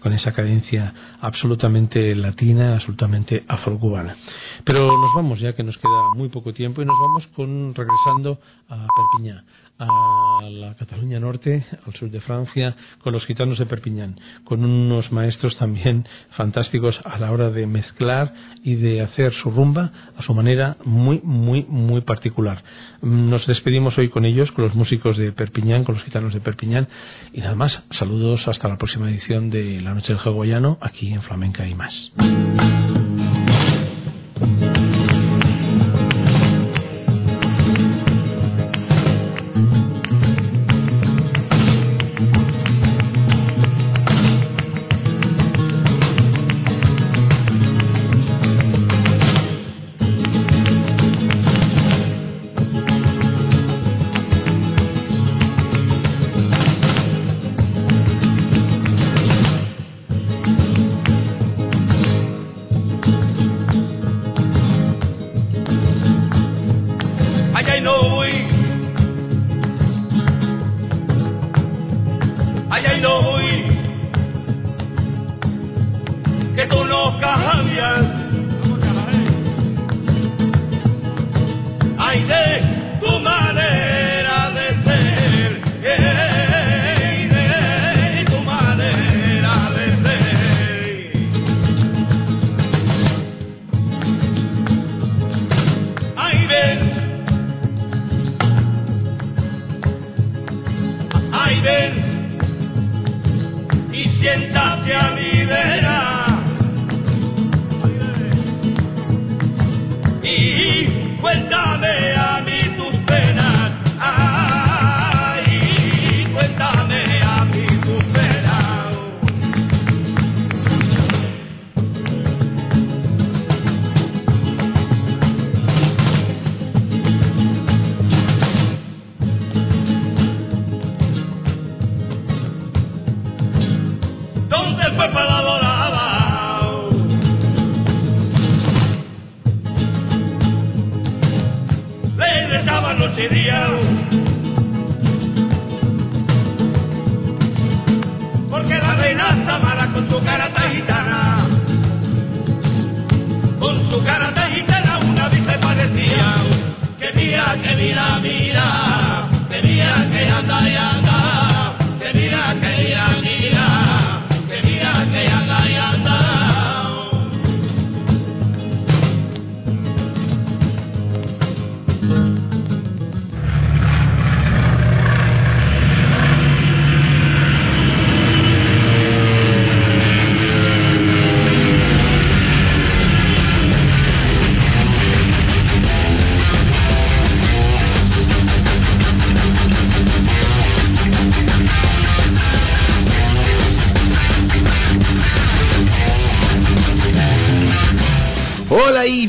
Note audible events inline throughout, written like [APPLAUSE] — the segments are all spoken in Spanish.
Con esa cadencia absolutamente latina, absolutamente afrocubana. Pero nos vamos ya que nos queda muy poco tiempo y nos vamos con regresando a Perpiñán a la Cataluña Norte, al sur de Francia, con los gitanos de Perpiñán, con unos maestros también fantásticos a la hora de mezclar y de hacer su rumba a su manera muy, muy, muy particular. Nos despedimos hoy con ellos, con los músicos de Perpiñán, con los gitanos de Perpiñán, y nada más, saludos hasta la próxima edición de La Noche del Hawaiano, aquí en Flamenca y más.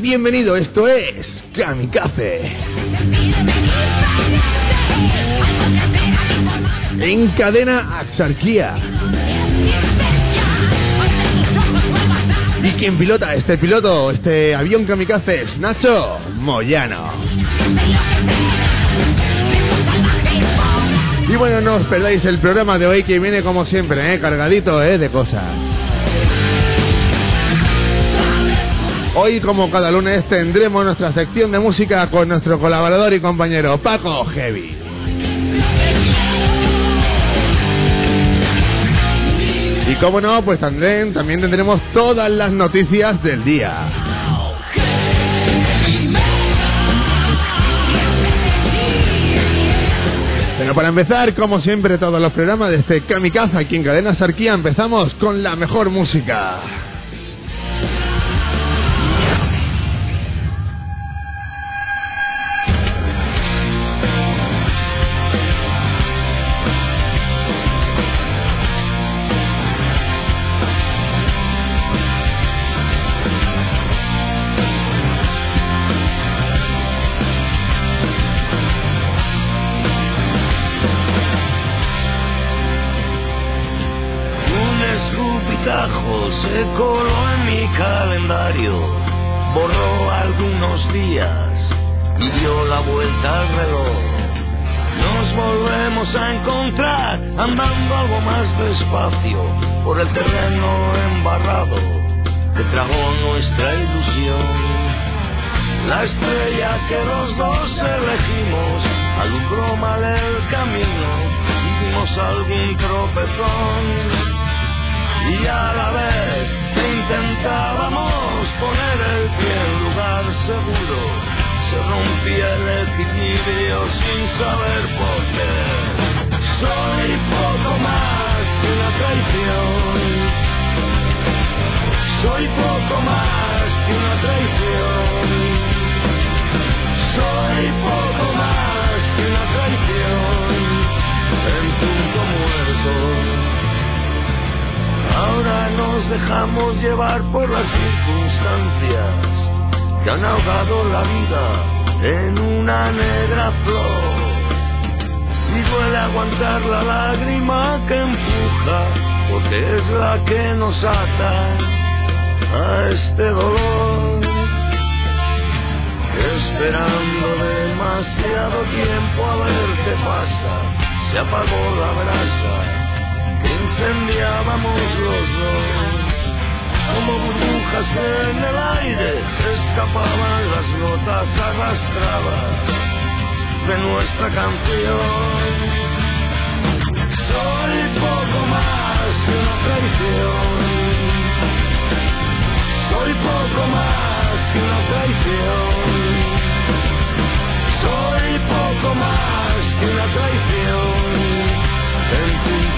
Bienvenido, esto es Kamikaze. En cadena Axarquía. ¿Y quién pilota este piloto, este avión Kamikaze? Es Nacho Moyano. Y bueno, no os perdáis el programa de hoy que viene como siempre, ¿eh? cargadito ¿eh? de cosas. Hoy, como cada lunes, tendremos nuestra sección de música con nuestro colaborador y compañero Paco Heavy. Y como no, pues también, también tendremos todas las noticias del día. Pero para empezar, como siempre, todos los programas de este Kamikaze aquí en Cadena Sarquía, empezamos con la mejor música.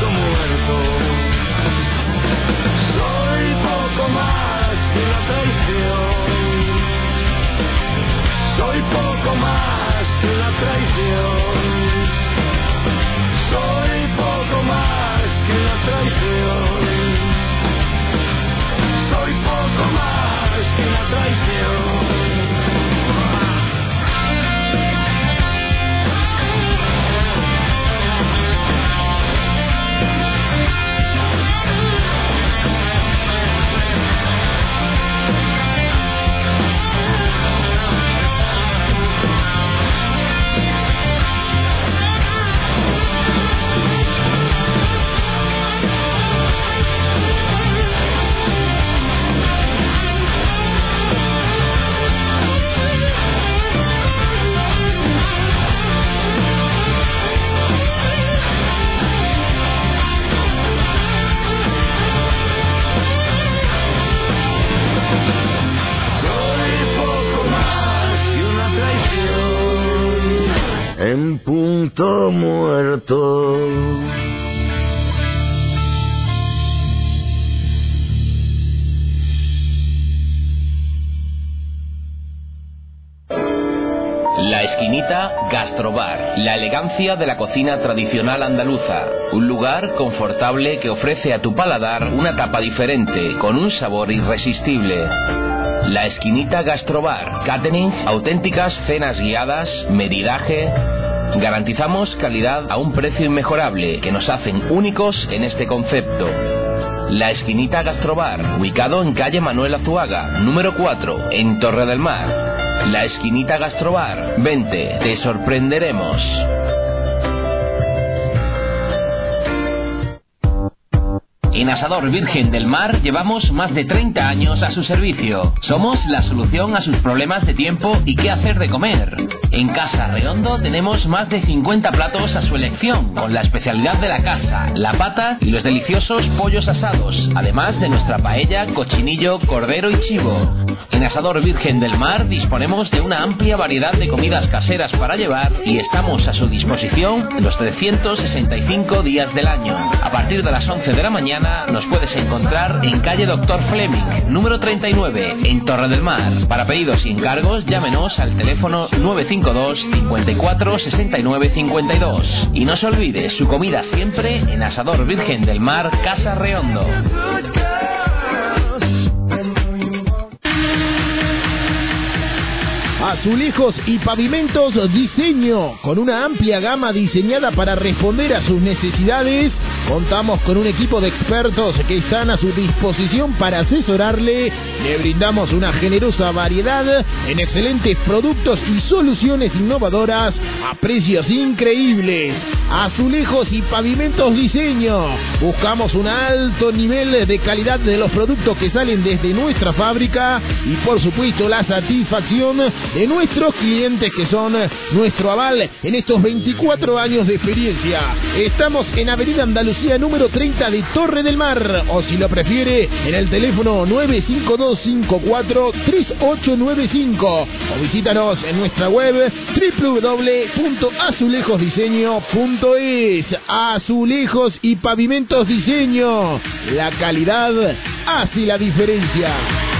Muerto. Elegancia de la cocina tradicional andaluza. Un lugar confortable que ofrece a tu paladar una tapa diferente, con un sabor irresistible. La Esquinita Gastrobar, catering, auténticas cenas guiadas, medidaje. Garantizamos calidad a un precio inmejorable que nos hacen únicos en este concepto. La Esquinita Gastrobar, ubicado en calle Manuel Azuaga, número 4, en Torre del Mar. La Esquinita Gastrobar, vente, te sorprenderemos. Asador Virgen del Mar llevamos más de 30 años a su servicio. Somos la solución a sus problemas de tiempo y qué hacer de comer. En Casa Redondo tenemos más de 50 platos a su elección, con la especialidad de la casa, la pata y los deliciosos pollos asados, además de nuestra paella, cochinillo, cordero y chivo. En Asador Virgen del Mar disponemos de una amplia variedad de comidas caseras para llevar y estamos a su disposición los 365 días del año. A partir de las 11 de la mañana nos puedes encontrar en calle Doctor Fleming, número 39, en Torre del Mar. Para pedidos y encargos, llámenos al teléfono 952 54 69 52. Y no se olvide, su comida siempre en Asador Virgen del Mar, Casa Reondo. Azulejos y pavimentos diseño, con una amplia gama diseñada para responder a sus necesidades Contamos con un equipo de expertos que están a su disposición para asesorarle. Le brindamos una generosa variedad en excelentes productos y soluciones innovadoras a precios increíbles. Azulejos y pavimentos diseño. Buscamos un alto nivel de calidad de los productos que salen desde nuestra fábrica y por supuesto la satisfacción de nuestros clientes que son nuestro aval en estos 24 años de experiencia. Estamos en Avenida Andalucía número 30 de Torre del Mar o si lo prefiere en el teléfono 952543895 o visítanos en nuestra web www.azulejosdiseño.es Azulejos y pavimentos diseño. La calidad hace la diferencia.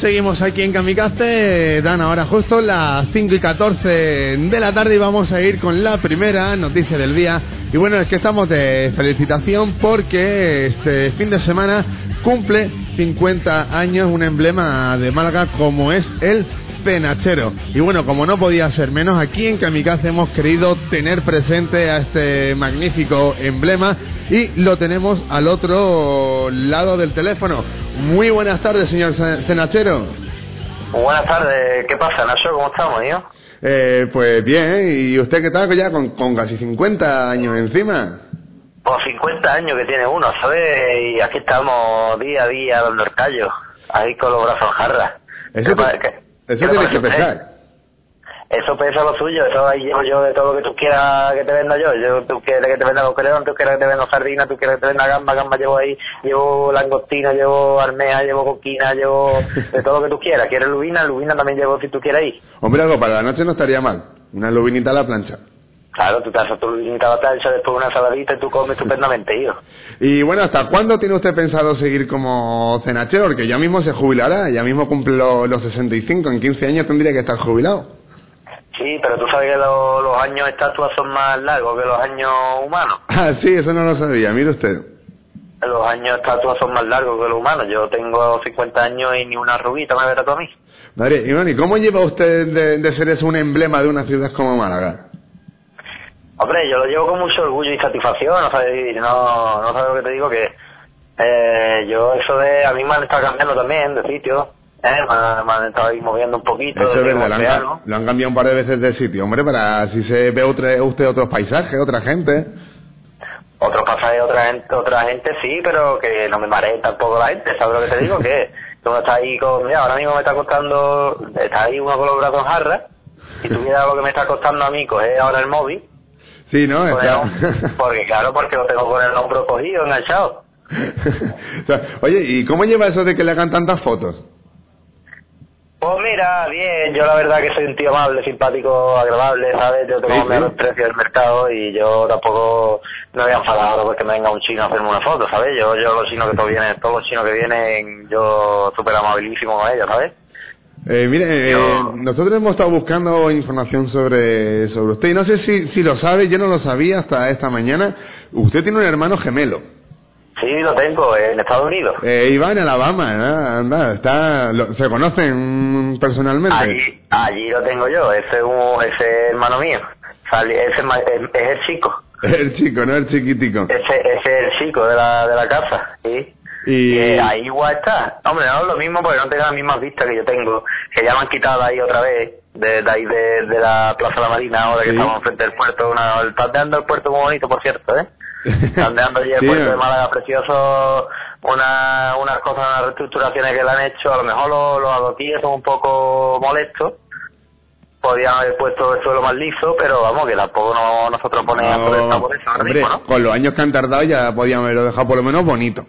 Seguimos aquí en Kamikaze. Dan ahora justo las 5 y 14 de la tarde y vamos a ir con la primera noticia del día. Y bueno, es que estamos de felicitación porque este fin de semana cumple 50 años un emblema de Málaga como es el cenachero. Y bueno, como no podía ser menos, aquí en Kamikaze hemos querido tener presente a este magnífico emblema y lo tenemos al otro lado del teléfono. Muy buenas tardes, señor cenachero. Buenas tardes, ¿qué pasa, Nacho? ¿Cómo estamos, tío? Eh, pues bien, ¿y usted qué tal ya con, con casi 50 años encima? Por 50 años que tiene uno, ¿sabes? Y aquí estamos día a día dando el callo, ahí con los brazos jarras. Eso, eso tiene que pesar. Eso pesa lo suyo, eso ahí llevo yo de todo lo que tú quieras que te venda yo. yo tú quieres que te venda coqueleón, tú quieres que te venda sardina, tú quieres que te venda gamba, gamba llevo ahí, llevo langostina, llevo armea, llevo coquina, llevo de todo lo que tú quieras. ¿Quieres lubina? Lubina también llevo si tú quieres ir. Hombre, algo para la noche no estaría mal. Una lubinita a la plancha. Claro, tú te haces tu lubinita a la plancha, después una saladita y tú comes estupendamente, hijo. Y bueno, ¿hasta cuándo tiene usted pensado seguir como cenachero? Porque ya mismo se jubilará, ya mismo cumple los 65, en 15 años tendría que estar jubilado. Sí, pero tú sabes que los años estatuas son más largos que los años humanos. [LAUGHS] Ah, sí, eso no lo sabía, mire usted. Los años estatuas son más largos que los humanos. Yo tengo 50 años y ni una rubita me verá a mí. Madre, Iván, ¿y cómo lleva usted de, ser eso un emblema de una ciudad como Málaga? Hombre, yo lo llevo con mucho orgullo y satisfacción, no sabes, no, no sabes lo que te digo, que eh, yo eso de, a mí me han estado cambiando también de sitio, eh, me, han estado ahí moviendo un poquito. Eso es verdad, lo han, lo han, cambiado un par de veces de sitio, hombre, para si se ve usted otros paisajes, otra gente. Otros pasajes, otra gente, otra gente sí, pero que no me maree tampoco la gente, ¿sabes lo que te digo? que tú estás ahí con, mira, ahora mismo me está costando, está ahí uno con los brazos jarras, y tú miras lo que me está costando a mí coger ahora el móvil. Sí, ¿no? porque claro, porque lo tengo con el hombro cogido, enganchado. [LAUGHS] oye, ¿y cómo lleva eso de que le hagan tantas fotos? Pues mira, bien, yo la verdad que soy un tío amable, simpático, agradable, ¿sabes? Yo tengo menos precio del mercado y yo tampoco me voy a enfadar porque me venga un chino a hacerme una foto, ¿sabes? Yo, yo los chinos que todos vienen, todos los chinos que vienen, yo súper amabilísimo con ellos, ¿sabes? Eh, mire, eh, nosotros hemos estado buscando información sobre, sobre usted y no sé si, si lo sabe, yo no lo sabía hasta esta mañana. Usted tiene un hermano gemelo. Sí, lo tengo, en Estados Unidos. Eh, Iván, en Alabama, ¿no? Anda, está, ¿se conocen personalmente? Allí, allí lo tengo yo, ese es, un, ese hermano mío, ese es, es, el chico. [LAUGHS] El chico, no el chiquitico. Ese, ese es el chico de la, de la casa, ¿sí? Y eh, ahí igual está. Hombre, no es lo mismo porque no tengo las mismas vistas que yo tengo, que ya me han quitado ahí otra vez, de, de ahí de, de la Plaza de la Marina, ahora que estamos frente al puerto, una, el el puerto muy bonito, por cierto, ¿eh? [LAUGHS] Andando allí el puerto de Málaga precioso, una, unas cosas, unas reestructuraciones que le han hecho, a lo mejor los, los adoquines son un poco molestos, podían haber puesto el suelo más liso, pero vamos, que tampoco no, nosotros ponemos por eso. Hombre, con los años que han tardado ya podían haberlo dejado por lo menos bonito.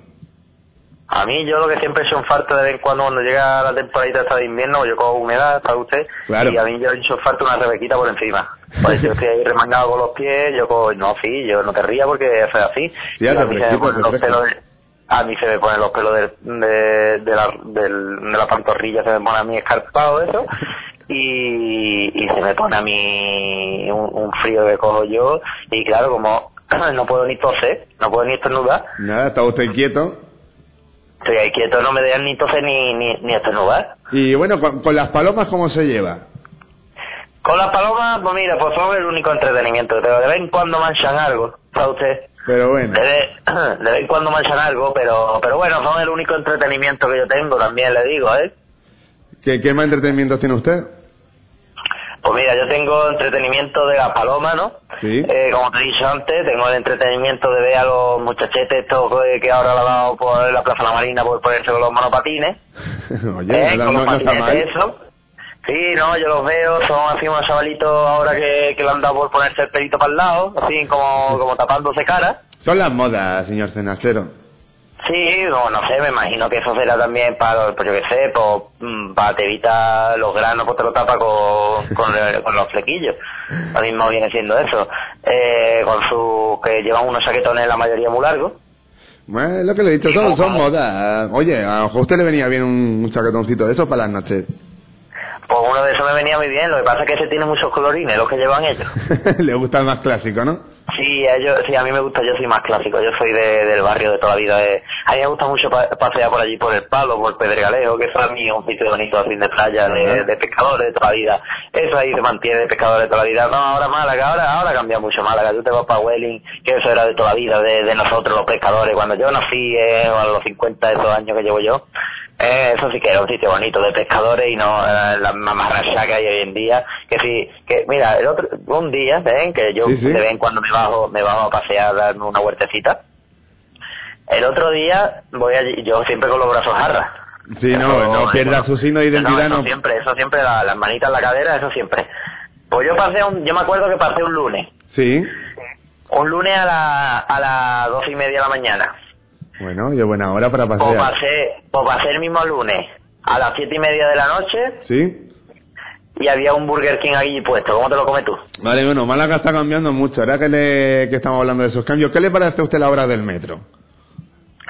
A mí, yo lo que siempre he hecho un farto de vez en cuando, cuando llega la temporada esta de invierno, yo cojo humedad, para usted, y a mí yo he hecho farto una rebequita por encima. Pues yo estoy ahí remangado con los pies, yo cojo, no, sí, yo no te ría porque es así. y a, mí se me ponen los pelos de, a mí se me ponen los pelos de, de, de, la, de la pantorrilla, se me pone a mí escarpado eso, y, y se me pone a mí un, un frío que cojo yo, y claro, como [CLEARS THROAT] no puedo ni toser, no puedo ni estornudar. Nada, está usted quieto estoy ahí quieto, no me dejan ni toser ni, ni, ni estornudar. Y bueno, con, las palomas, ¿cómo se lleva? Con las palomas, pues mira, pues son el único entretenimiento pero De vez en cuando manchan algo, ¿sabe usted? Pero bueno. De vez, [CLEARS THROAT] de vez en cuando manchan algo, pero pero bueno, son el único entretenimiento que yo tengo, también le digo, ¿eh? ¿Qué, qué más entretenimiento tiene usted? Pues mira, yo tengo entretenimiento de la paloma, ¿no? Sí. Eh, como te he dicho antes, tengo el entretenimiento de ver a los muchachetes estos que ahora lo ha dado por la Plaza de la Marina por ponerse con los monopatines. [LAUGHS] Oye, ¿eh? no, no, está mal. Eso. Sí, no, yo los veo, son así unos chavalitos ahora que, que le han dado por ponerse el pelito para el lado, así como, como tapándose cara. Son las modas, señor Cenacero. Sí, no, no sé, me imagino que eso será también para, pues yo qué sé, pues, para te evitar los granos, pues te lo tapa con, [LAUGHS] con, los flequillos. Lo mismo viene siendo eso. Eh, con su, que llevan unos chaquetones la mayoría muy largos. Bueno, es lo que le he dicho, son, son modas. Oye, a usted le venía bien un, chaquetoncito de eso para las noches. Pues uno de esos me venía muy bien, lo que pasa es que ese tiene muchos colorines, los que llevan ellos. [LAUGHS] Le gusta el más clásico, ¿no? Sí, a ellos, sí, a mí me gusta, yo soy más clásico, yo soy de, del barrio de toda la vida. De, a mí me gusta mucho pasear por allí, por el Palo, por Pedregalejo, que eso a mí es un sitio bonito así de playa, de, de, pescadores de toda la vida. Eso ahí se mantiene de pescadores de toda la vida. No, ahora Málaga, ahora ahora cambia mucho Málaga. Tú te vas para Welling, que eso era de toda la vida, de, de nosotros los pescadores. Cuando yo nací, eh, a los 50 de esos años que llevo yo, eh, eso sí que era un sitio bonito de pescadores y no eh, la mamarracha que hay hoy en día. Que sí, que mira, el otro, un día, ven, que yo de vez en cuando me bajo, me bajo a pasear, a darme una huertecita. El otro día voy allí, yo siempre con los brazos jarras. Sí, no, no pierda su signo de identidad, no. Eso siempre, eso siempre, las manitas en la cadera, eso siempre. Pues yo pasé un, yo me acuerdo que pasé un lunes. Sí. Un lunes a, la, a las dos y media de la mañana. Bueno, y buena hora para pasear. O pasé, pasé el mismo lunes a las siete y media de la noche. Sí. Y había un Burger King allí puesto. ¿Cómo te lo comes tú? Vale, bueno, Málaga está cambiando mucho. Ahora que, le, que estamos hablando de esos cambios, ¿qué le parece a usted la hora del metro?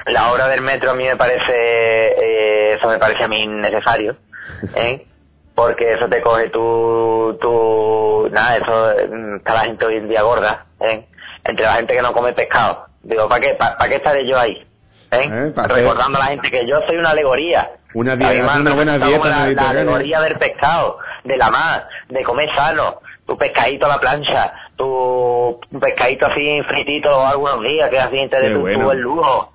La hora del metro a mí me parece, eh, eso me parece a mí necesario, [LAUGHS] ¿eh? Porque eso te coge tu, tu, nada, eso, mm, está la gente hoy en día gorda, ¿eh? Entre la gente que no come pescado. Digo, ¿para qué, para, qué estaré yo ahí? ¿Eh? ¿Eh? Recordando a la gente que yo soy una alegoría. Una, dieta, una buena dieta la, la, alegoría del pescado, de la mar, de comer sano, tu pescadito a la plancha, tu pescadito así fritito algunos días, que así te de tu, el lujo.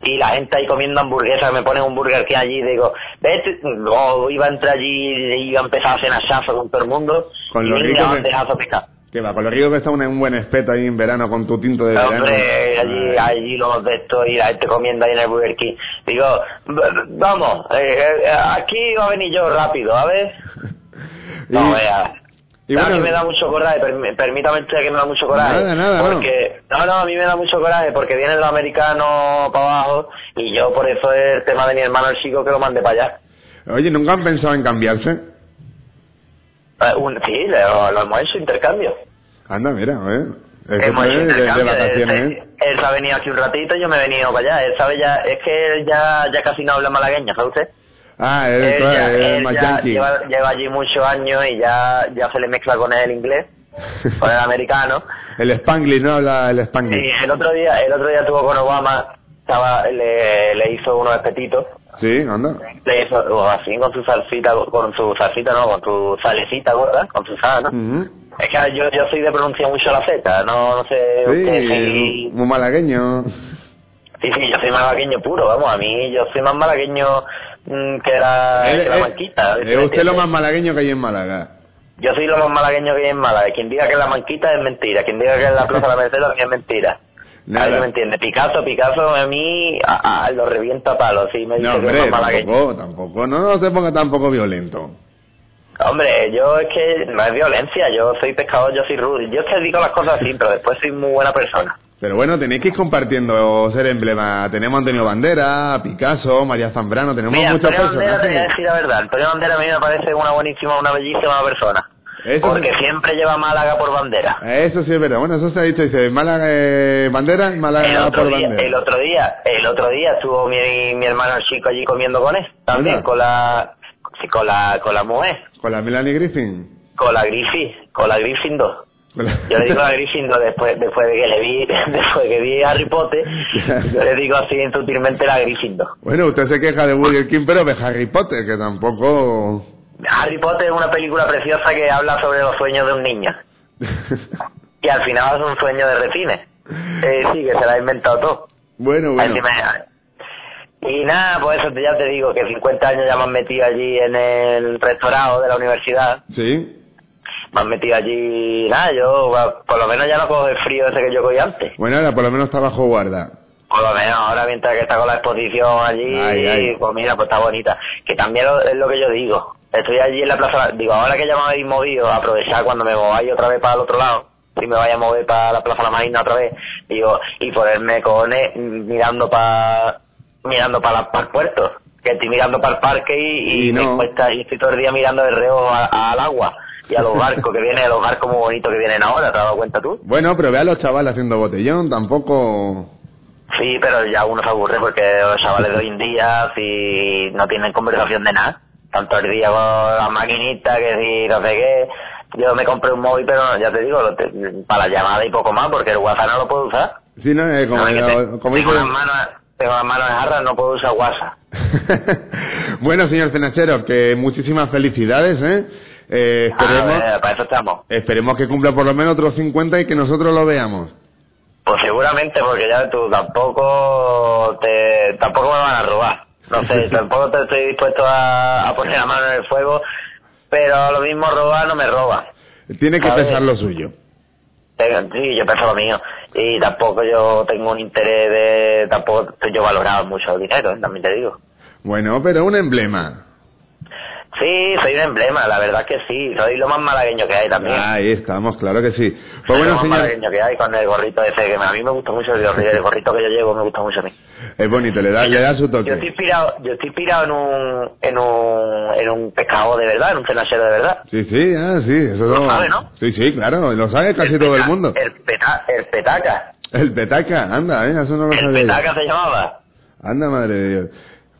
Y la gente ahí comiendo hamburguesas, me ponen un burger que allí, digo, vete, no, iba a entrar allí, y iba a empezar a hacer asazo con todo el mundo, con y los ricos pescado. Que va, con lo rico que está un, un buen espeto ahí en verano con tu tinto de verano. Hombre, allí, allí los de esto y la gente comiendo ahí en el Burger King. Digo, vamos, eh, eh, aquí va a venir yo rápido, a ver. [LAUGHS] No, vea. Y a mí me da mucho coraje, permítame que me da mucho coraje. Nada, nada, porque, no. no, a mí me da mucho coraje porque vienen los americanos para abajo y yo por eso es el tema de mi hermano el chico que lo mande para allá. Oye, ¿nunca han pensado en cambiarse? Eh, un, sí, lo, lo, hemos hecho intercambio. Anda, mira, ¿eh? Hemos hecho intercambio. él, se ha venido aquí un ratito y yo me he venido para allá. Él sabe ya, es que él ya, ya casi no habla malagueño, ¿sabe usted? Ah, él, él, ya, él ya lleva, lleva, allí muchos años y ya, ya se le mezcla con el inglés, con el americano. [LAUGHS] el spanglish, ¿no? Habla el spanglish. Sí, el otro día, el otro día estuvo con Obama, estaba, le, le hizo unos espetitos Sí, anda. o así con su salsita, con su salsita, no, con su salecita, ¿verdad? Con su sal, ¿no? Es que yo, yo soy de pronunciar mucho la Z, no, no sé. Sí, muy malagueño. Sí, sí, yo soy malagueño puro, vamos, a mí yo soy más malagueño mm, que, la, que la manquita. ¿Es usted lo más malagueño que hay en Málaga? Yo soy lo más malagueño que hay en Málaga. Quien diga que la manquita es mentira, quien diga que es la Plaza de la Merced también es mentira. Nada. me entiende. Picasso, Picasso a mí a, lo revienta a palos, sí, me dice no, hombre, que tampoco, tampoco, no, no se ponga tampoco violento. Hombre, yo es que no es violencia, yo soy pescador, yo soy rudo, yo es que digo las cosas así, pero después soy muy buena persona. Pero bueno, tenéis que ir compartiendo ser emblema. Tenemos Antonio Bandera, Picasso, María Zambrano, tenemos Mira, muchos Antonio Bandera, te voy a decir la verdad, Antonio Bandera a mí me parece una buenísima, una bellísima persona. Porque siempre lleva Málaga por bandera. Eso sí es verdad. Bueno, eso se ha dicho. Dice, Málaga, eh, bandera, Málaga por bandera. El otro día, el otro día estuvo mi, mi hermano chico allí comiendo con él. También con la, con la, con la mujer. ¿Con la Melanie Griffin? Con la Griffin, con la Griffin 2. Yo le digo a Griffin después, después de que le vi, [LAUGHS] después de que vi a Harry Potter, yo le digo así sutilmente la Griffin 2. Bueno, usted se queja de Burger King, pero de Harry Potter, que tampoco... Harry Potter es una película preciosa que habla sobre los sueños de un niño. [LAUGHS] y al final es un sueño de retines. Eh, sí, que se la ha inventado todo. Bueno, bueno. Y nada, pues eso ya te digo, que 50 años ya me han metido allí en el rectorado de la universidad. Sí. Me han metido allí, nada, yo por lo menos ya no cojo el frío ese que yo cogí antes. Bueno, ahora por lo menos está bajo guarda. Por lo menos ahora mientras que está con la exposición allí, pues mira, pues está bonita. Que también es lo que yo digo estoy allí en la plaza, digo, ahora que ya me habéis movido, aprovechar cuando me voy otra vez para el otro lado, si me vaya a mover para la plaza La Marina otra vez, digo, y ponerme con él, mirando para mirando para, el puerto, que estoy mirando para el parque y, y, no. y estoy todo el día mirando de reo al agua y a los [LAUGHS] barcos que vienen, los barcos muy bonitos que vienen ahora, ¿te has dado cuenta tú? Bueno, pero ve a los chavales haciendo botellón, tampoco... Sí, pero ya uno se aburre porque los chavales de hoy en día si no tienen conversación de nada tanto el día con la maquinita que si no sé qué. Yo me compré un móvil, pero ya te digo, para la llamada y poco más, porque el WhatsApp no lo puedo usar. Sí, no, eh, como, como tengo, las manos, tengo las manos jarras, no puedo usar WhatsApp. [LAUGHS] bueno, señor Cenachero, que muchísimas felicidades, ¿eh? Eh, esperemos, ah, para eso estamos. Esperemos que cumpla por lo menos otros 50 y que nosotros lo veamos. Pues seguramente, porque ya tú tampoco te tampoco me van a robar. No sé, [LAUGHS] tampoco te estoy dispuesto a, poner la mano en el fuego, pero lo mismo robar no me roba. Tiene que pensar lo suyo. Sí, yo pienso lo mío. Y tampoco yo tengo un interés de... Tampoco estoy yo valorado mucho el dinero, también te digo. Bueno, pero un emblema. Sí, soy un emblema, la verdad que sí. Soy lo más malagueño que hay también. Ahí estamos, claro que sí. Pues bueno, lo más malagueño que hay con el gorrito ese, que a mí me gusta mucho el, el gorrito que yo llevo, me gusta mucho a mí. Es bonito, le da, le da su toque. Yo estoy inspirado, yo estoy inspirado en un, en un, en un pescado de verdad, en un cenachero de verdad. Sí, sí, ah, sí, eso lo sabe, ¿no? Sí, sí, claro, lo sabe casi todo el mundo. El, peta, el petaca. El petaca, anda, ¿eh? eso no lo sabía. El petaca se llamaba. Anda, madre de Dios.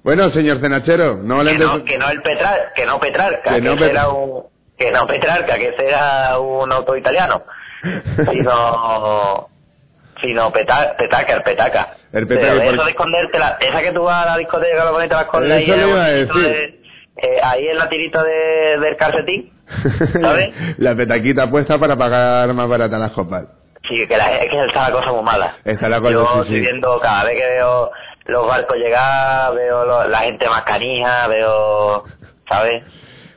Bueno, señor Cenachero, no le que no, que no el Petrar, que no Petrarca, que, no será un que no Petrarca, que será un auto italiano, [LAUGHS] sino sino peta, petaca, el petaca. El petaca. Pero eso de esconderte, la, esa que tú vas a la discoteca, lo pones, te la escondes ahí, de, eh, ahí en la tirita de, del calcetín, [LAUGHS] ¿sabes? la petaquita puesta para pagar más barata las copas. Sí, que la, es que está la cosa muy mala. Está la cosa, Yo sí, estoy viendo, cada vez que veo los barcos llegar, veo la gente más canija, veo, ¿sabes?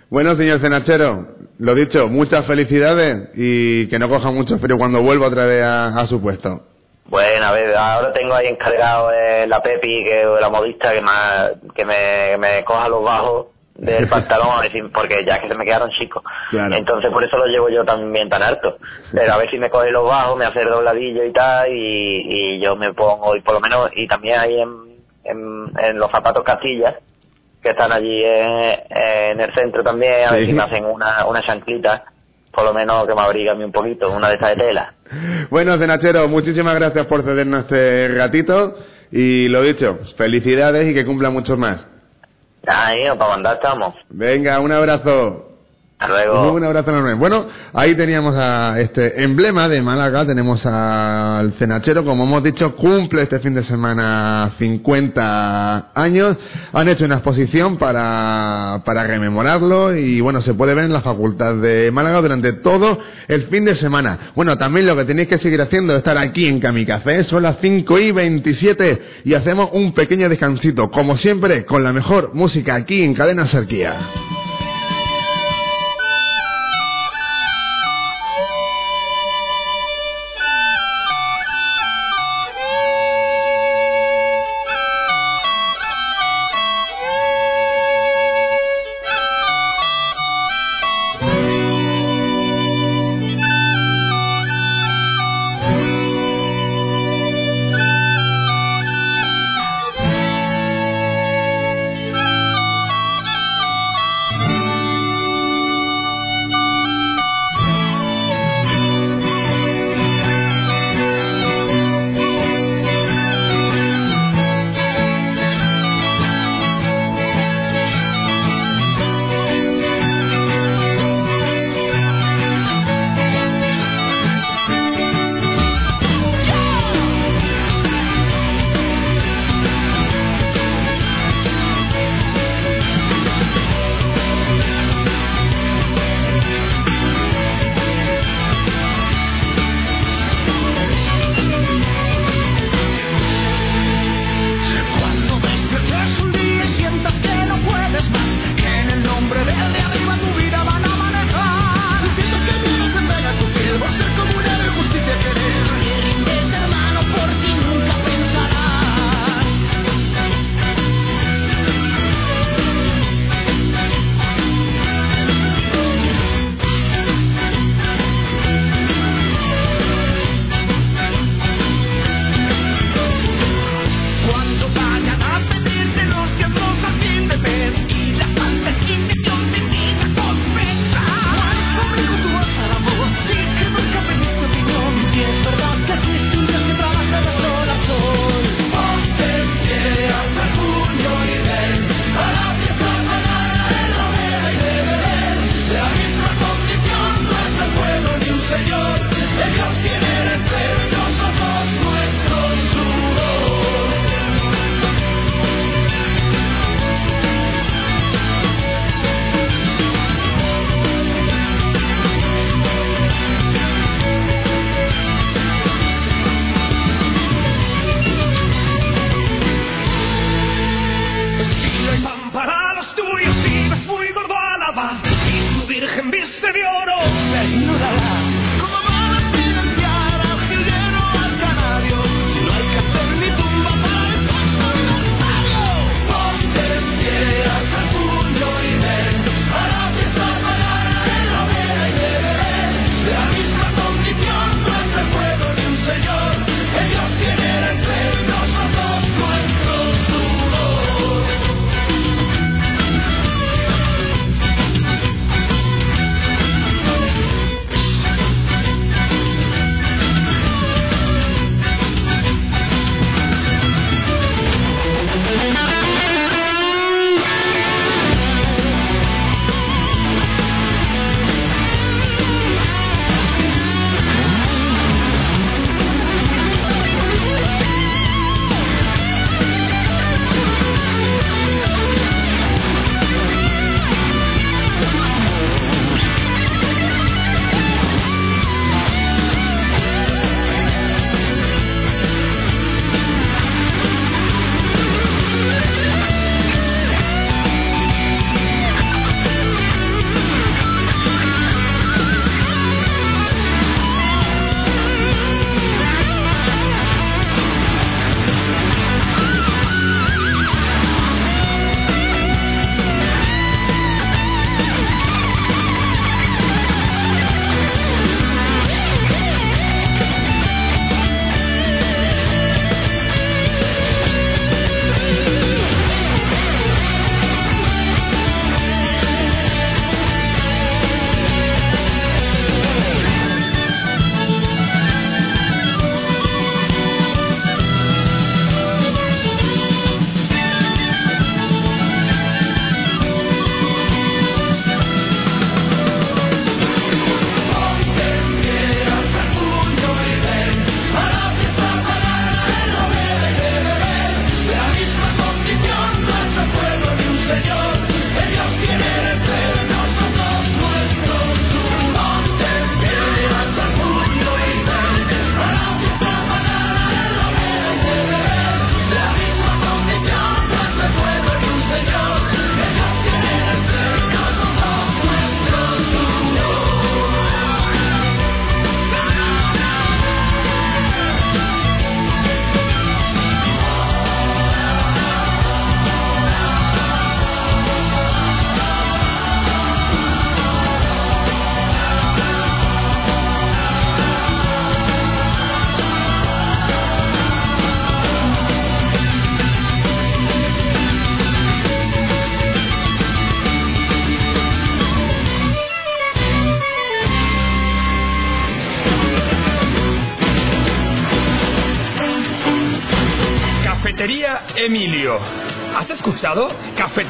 Bueno, señor Cenachero, lo dicho, muchas felicidades y que no coja mucho frío cuando vuelva otra vez a, su puesto. Bueno, a ver, ahora tengo ahí encargado eh, la Pepi, que la modista, que, más, que me, me coja los bajos del [LAUGHS] pantalón, porque ya que se me quedaron chicos. Entonces por eso lo llevo yo también tan alto. Pero a ver si me coge los bajos, me hace el dobladillo y tal, y, y yo me pongo, y por lo menos, y también ahí en, en, los zapatos Castillas, que están allí en, el centro también, a ver si me hacen una, una chanclita, por lo menos que me abriga a mí un poquito, una de estas de tela. Bueno, Cenachero, muchísimas gracias por cedernos este ratito, y lo dicho, felicidades y que cumpla muchos más. Ahí, para mandar estamos. Venga, un abrazo. Hasta luego. Un abrazo enorme. Bueno, ahí teníamos a este emblema de Málaga, tenemos al cenachero, como hemos dicho, cumple este fin de semana 50 años. Han hecho una exposición para, para rememorarlo y bueno, se puede ver en la Facultad de Málaga durante todo el fin de semana. Bueno, también lo que tenéis que seguir haciendo es estar aquí en Camicafé, son las 5 y 27 y hacemos un pequeño descansito, como siempre, con la mejor música aquí en Cadena Serquía.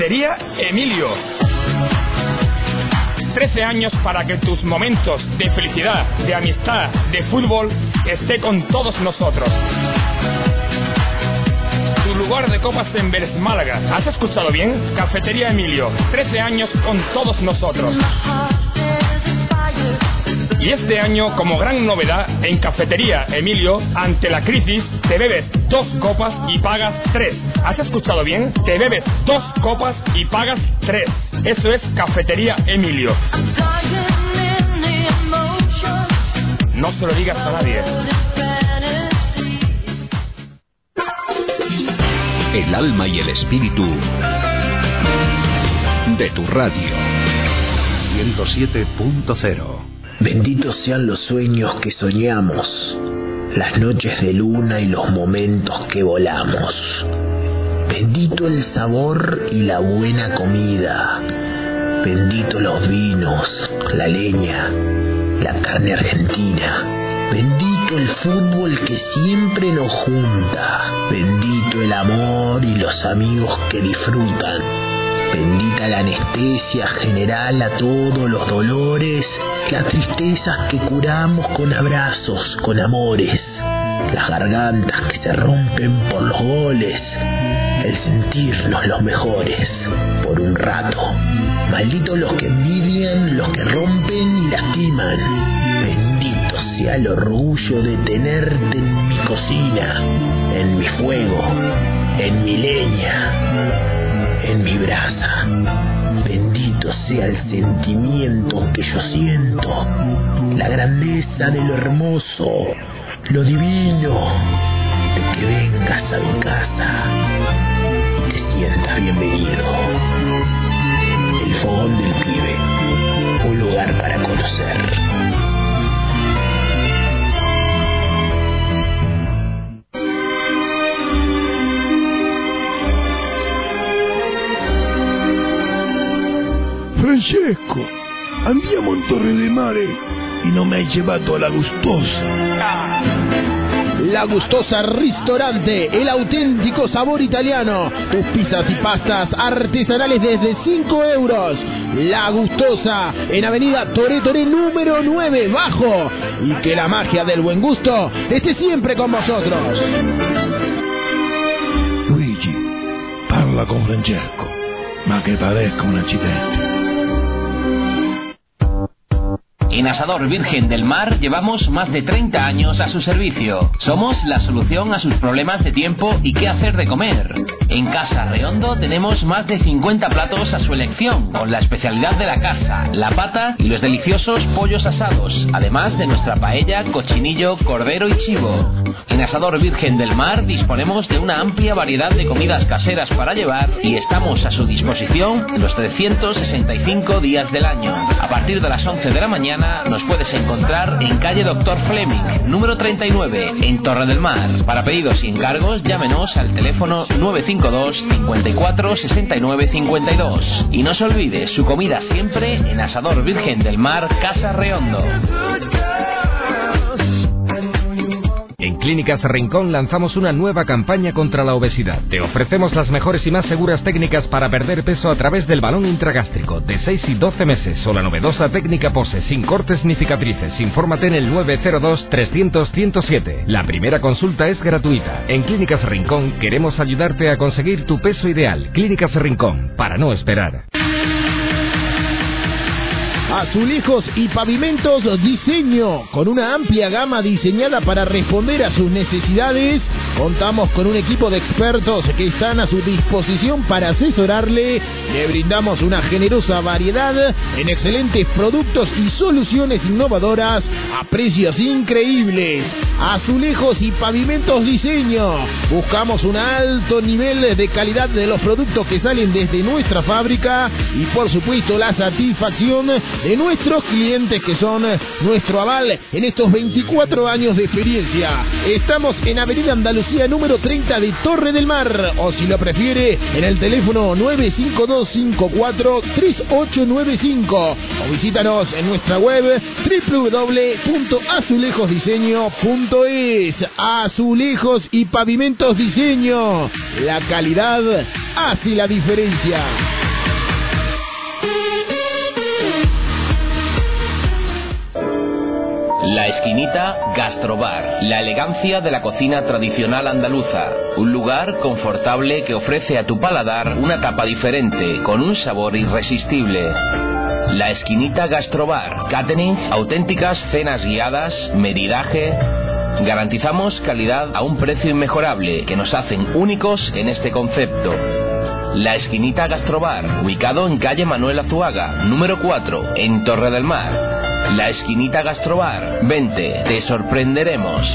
Cafetería Emilio. 13 años para que tus momentos de felicidad, de amistad, de fútbol esté con todos nosotros. Tu lugar de copas en Vélez Málaga. ¿Has escuchado bien? Cafetería Emilio. 13 años con todos nosotros. Y este año, como gran novedad, en Cafetería Emilio, ante la crisis, te bebes dos copas y pagas tres. ¿Has escuchado bien? Te bebes dos copas y pagas tres. Eso es Cafetería Emilio. No se lo digas a nadie. El alma y el espíritu de tu radio. 107.0 Benditos sean los sueños que soñamos, las noches de luna y los momentos que volamos. Bendito el sabor y la buena comida. Bendito los vinos, la leña, la carne argentina. Bendito el fútbol que siempre nos junta. Bendito el amor y los amigos que disfrutan. Bendita la anestesia general a todos los dolores las tristezas que curamos con abrazos, con amores, las gargantas que se rompen por los goles, el sentirnos los mejores por un rato. Malditos los que envidian, los que rompen y lastiman. Bendito sea el orgullo de tenerte en mi cocina, en mi fuego, en mi leña, en mi brasa sea el sentimiento que yo siento, la grandeza de lo hermoso, lo divino, de que vengas a mi casa bienvenido. El fogón del pibe, un lugar para conocer. Francesco, andiamo in Torre de Mare y no me hai llevato la gustosa. La Gustosa Ristorante, el auténtico sabor italiano. Tus pizzas y pastas artesanales desde 5 euros. La Gustosa, en Avenida Tore Tore número 9, bajo. Y que la magia del buen gusto esté siempre con vosotros. Luigi, parla con Francesco, ma che parezca un accidente. En Asador Virgen del Mar llevamos más de 30 años a su servicio. Somos la solución a sus problemas de tiempo y qué hacer de comer. En Casa Reondo tenemos más de 50 platos a su elección, con la especialidad de la casa, la pata y los deliciosos pollos asados, además de nuestra paella, cochinillo, cordero y chivo. En Asador Virgen del Mar disponemos de una amplia variedad de comidas caseras para llevar y estamos a su disposición los 365 días del año. A partir de las 11 de la mañana nos puedes encontrar en calle Doctor Fleming, número 39, en Torre del Mar. Para pedidos y encargos, llámenos al teléfono 952 54 69 52. Y no se olvide, su comida siempre en Asador Virgen del Mar, Casa Reondo. Clínicas Rincón lanzamos una nueva campaña contra la obesidad. Te ofrecemos las mejores y más seguras técnicas para perder peso a través del balón intragástrico de 6 y 12 meses o la novedosa técnica pose sin cortes ni cicatrices. Infórmate en el 902-300-107. La primera consulta es gratuita. En Clínicas Rincón queremos ayudarte a conseguir tu peso ideal. Clínicas Rincón, para no esperar. Azulejos y pavimentos diseño, con una amplia gama diseñada para responder a sus necesidades. Contamos con un equipo de expertos que están a su disposición para asesorarle. Le brindamos una generosa variedad en excelentes productos y soluciones innovadoras a precios increíbles. Azulejos y pavimentos diseño. Buscamos un alto nivel de calidad de los productos que salen desde nuestra fábrica y por supuesto la satisfacción de nuestros clientes que son nuestro aval en estos 24 años de experiencia. Estamos en Avenida Andalucía Lucía número 30 de Torre del Mar. O si lo prefiere, en el teléfono 952543895. O visítanos en nuestra web www.azulejosdiseño.es. Azulejos y pavimentos diseño. La calidad hace la diferencia. La Esquinita Gastrobar, la elegancia de la cocina tradicional andaluza. Un lugar confortable que ofrece a tu paladar una tapa diferente, con un sabor irresistible. La Esquinita Gastrobar, catering, auténticas cenas guiadas, medidaje. Garantizamos calidad a un precio inmejorable que nos hacen únicos en este concepto. La Esquinita Gastrobar, ubicado en calle Manuel Azuaga, número 4, en Torre del Mar. La esquinita Gastrobar. Vente, te sorprenderemos.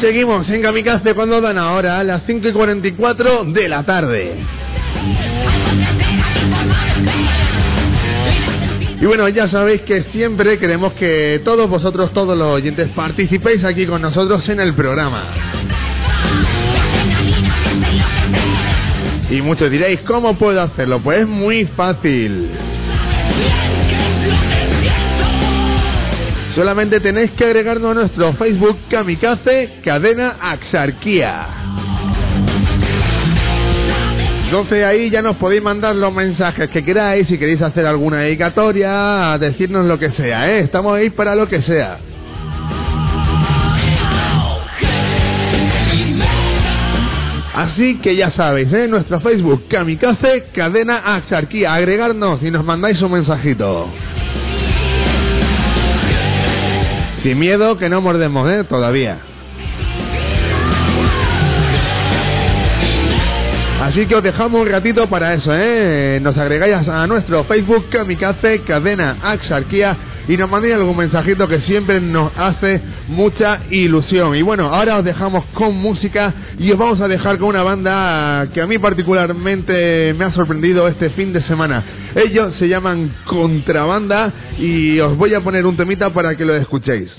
Seguimos en Kamikaze cuando dan ahora a las 5 y 44 de la tarde. Y bueno, ya sabéis que siempre queremos que todos vosotros, todos los oyentes, participéis aquí con nosotros en el programa. Y muchos diréis, ¿cómo puedo hacerlo? Pues es muy fácil. Solamente tenéis que agregarnos a nuestro Facebook Kamikaze Cadena Axarquía. Entonces ahí ya nos podéis mandar los mensajes que queráis, si queréis hacer alguna dedicatoria, decirnos lo que sea, ¿eh? Estamos ahí para lo que sea. Así que ya sabéis, ¿eh? nuestro Facebook Kamikaze Cadena Axarquía, agregarnos y nos mandáis un mensajito. Sin miedo que no mordemos, ¿eh? Todavía. Así que os dejamos un ratito para eso, ¿eh? Nos agregáis a nuestro Facebook Kamikaze Cadena Axarquía y nos mandéis algún mensajito que siempre nos hace mucha ilusión. Y bueno, ahora os dejamos con música y os vamos a dejar con una banda que a mí particularmente me ha sorprendido este fin de semana. Ellos se llaman Contrabanda y os voy a poner un temita para que lo escuchéis.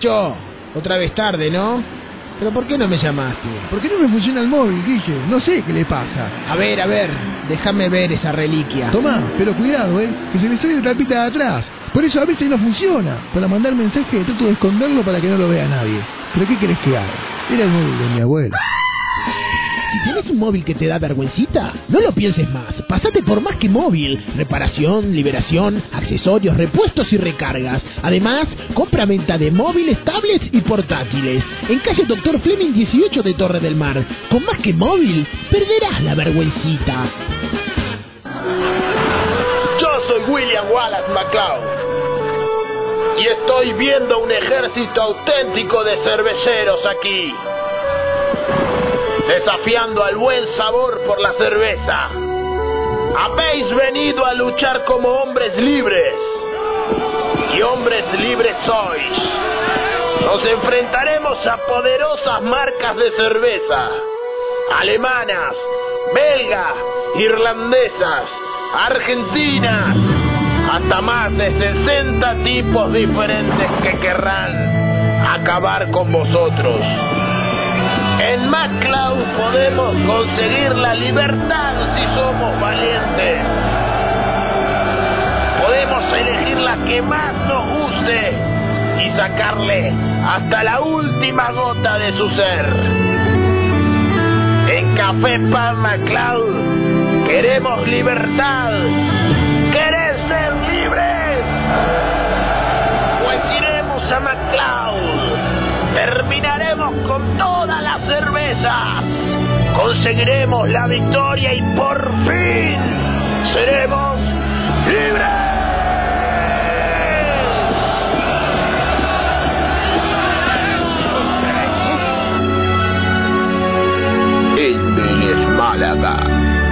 Checho, otra vez tarde, ¿no? ¿Pero por qué no me llamaste? ¿Por qué no me funciona el móvil, Guille? No sé qué le pasa. A ver, a ver, déjame ver esa reliquia. Toma, pero cuidado, ¿eh? Que se me sale la tapita de atrás. Por eso a veces no funciona. Para mandar mensaje trato de esconderlo para que no lo vea nadie. ¿Pero qué querés que haga? Era el móvil de mi abuela. Tienes un móvil que te da vergüencita, no lo pienses más. Pasate por más que móvil. Reparación, liberación, accesorios, repuestos y recargas. Además, compra-venta de móviles, tablets y portátiles. En calle Doctor Fleming 18 de Torre del Mar. Con más que móvil, perderás la vergüencita. Yo soy William Wallace McCloud. Y estoy viendo un ejército auténtico de cerveceros aquí desafiando al buen sabor por la cerveza. Habéis venido a luchar como hombres libres, y hombres libres sois. Nos enfrentaremos a poderosas marcas de cerveza, alemanas, belgas, irlandesas, argentinas, hasta más de 60 tipos diferentes que querrán acabar con vosotros. En podemos conseguir la libertad si somos valientes. Podemos elegir la que más nos guste y sacarle hasta la última gota de su ser. En Café Pan MacLeod queremos libertad. ¿Querés ser libres? Pues iremos a MacLeod con toda la cerveza. Conseguiremos la victoria y por fin seremos libres. Málaga,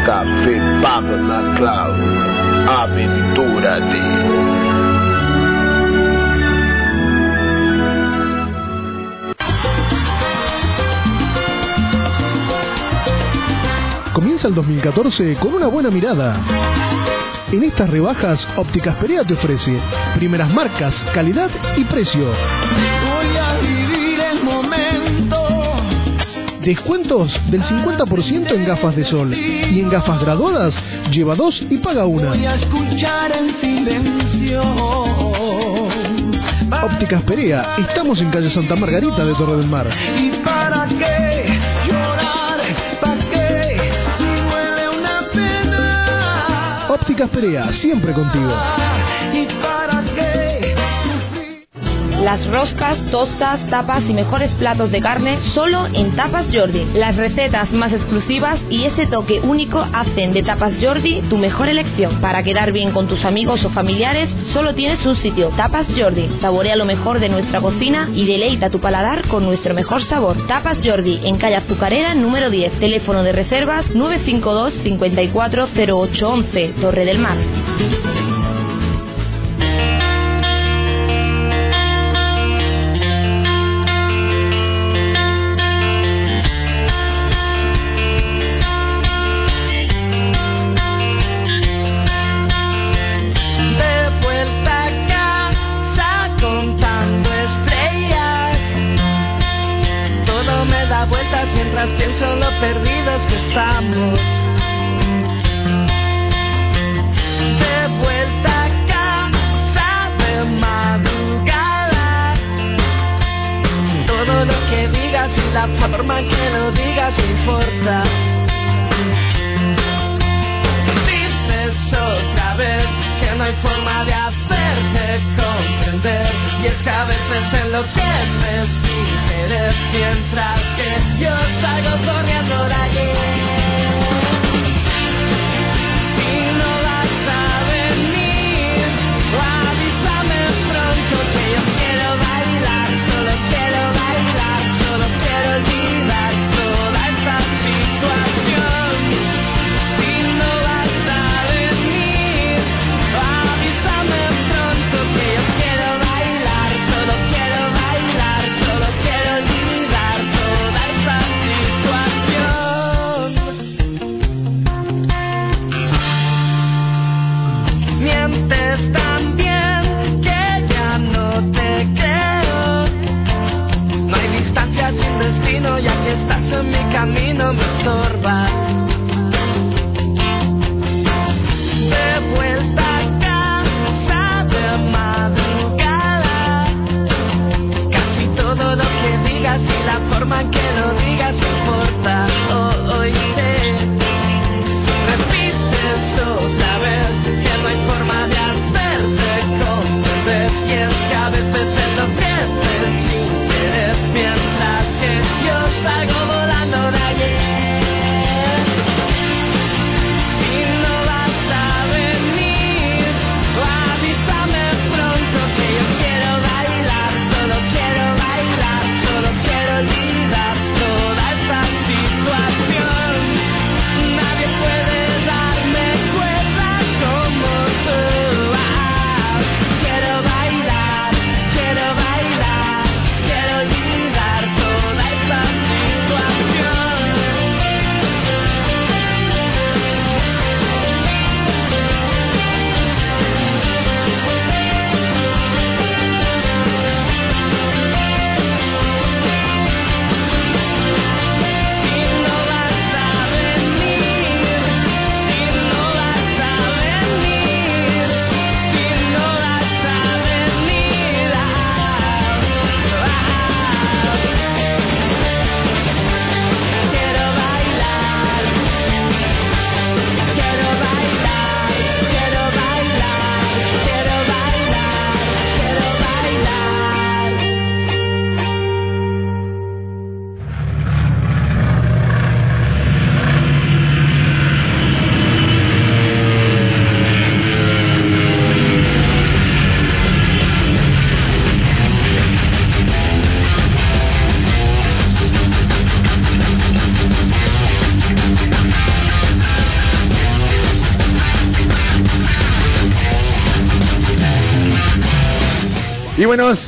Café Pablo MacLeod, aventúrate. Comienza el 2014 con una buena mirada. En estas rebajas, Ópticas Perea te ofrece primeras marcas, calidad y precio. Voy a vivir el momento. Descuentos del 50% en gafas de sol y en gafas graduadas lleva dos y paga una. Voy a escuchar en silencio. Ópticas Perea, estamos en calle Santa Margarita de Torre del Mar. ¿Y para qué Ópticas Perea, siempre contigo. Las roscas, tostas, tapas y mejores platos de carne solo en Tapas Jordi. Las recetas más exclusivas y ese toque único hacen de Tapas Jordi tu mejor elección. Para quedar bien con tus amigos o familiares, solo tienes un sitio, Tapas Jordi. Saborea lo mejor de nuestra cocina y deleita tu paladar con nuestro mejor sabor. Tapas Jordi, en calle Azucarera número 10. Teléfono de reservas 952 540811 Torre del Mar. Digas y la forma que lo digas no importa. Dices otra vez que no hay forma de hacerte comprender Y es que a veces enloqueces sin querer Mientras que yo salgo corriendo de allí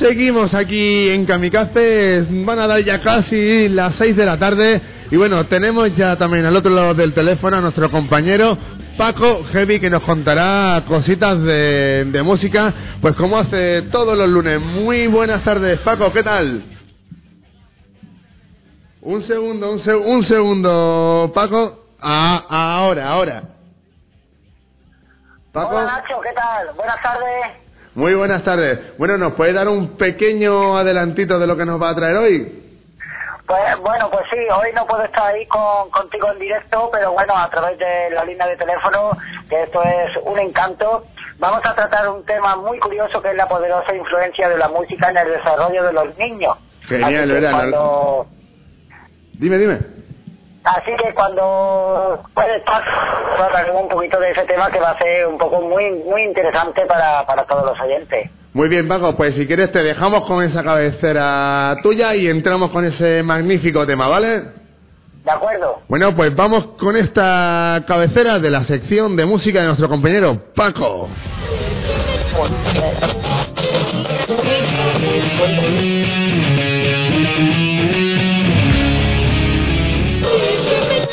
seguimos aquí en Kamikaze. Van a dar ya casi las 6 de la tarde. Y bueno, tenemos ya también al otro lado del teléfono a nuestro compañero Paco Heavy que nos contará cositas de, de música, pues como hace todos los lunes. Muy buenas tardes, Paco, ¿qué tal? Un segundo, un, seg- un segundo, Paco. Ah, ahora, ahora. Paco. Hola Nacho, ¿qué tal? Buenas tardes. Muy buenas tardes. Bueno, ¿nos puede dar un pequeño adelantito de lo que nos va a traer hoy? Pues bueno, pues sí, hoy no puedo estar ahí con, contigo en directo, pero bueno, a través de la línea de teléfono, que esto es un encanto, vamos a tratar un tema muy curioso que es la poderosa influencia de la música en el desarrollo de los niños. Genial, ¿verdad? cuando- Dime, dime. Así que cuando puede estar, hablaremos un poquito de ese tema que va a ser un poco muy muy interesante para, para todos los oyentes. Muy bien, Paco, pues si quieres te dejamos con esa cabecera tuya y entramos con ese magnífico tema, ¿vale? ¿De acuerdo? Bueno, pues vamos con esta cabecera de la sección de música de nuestro compañero Paco.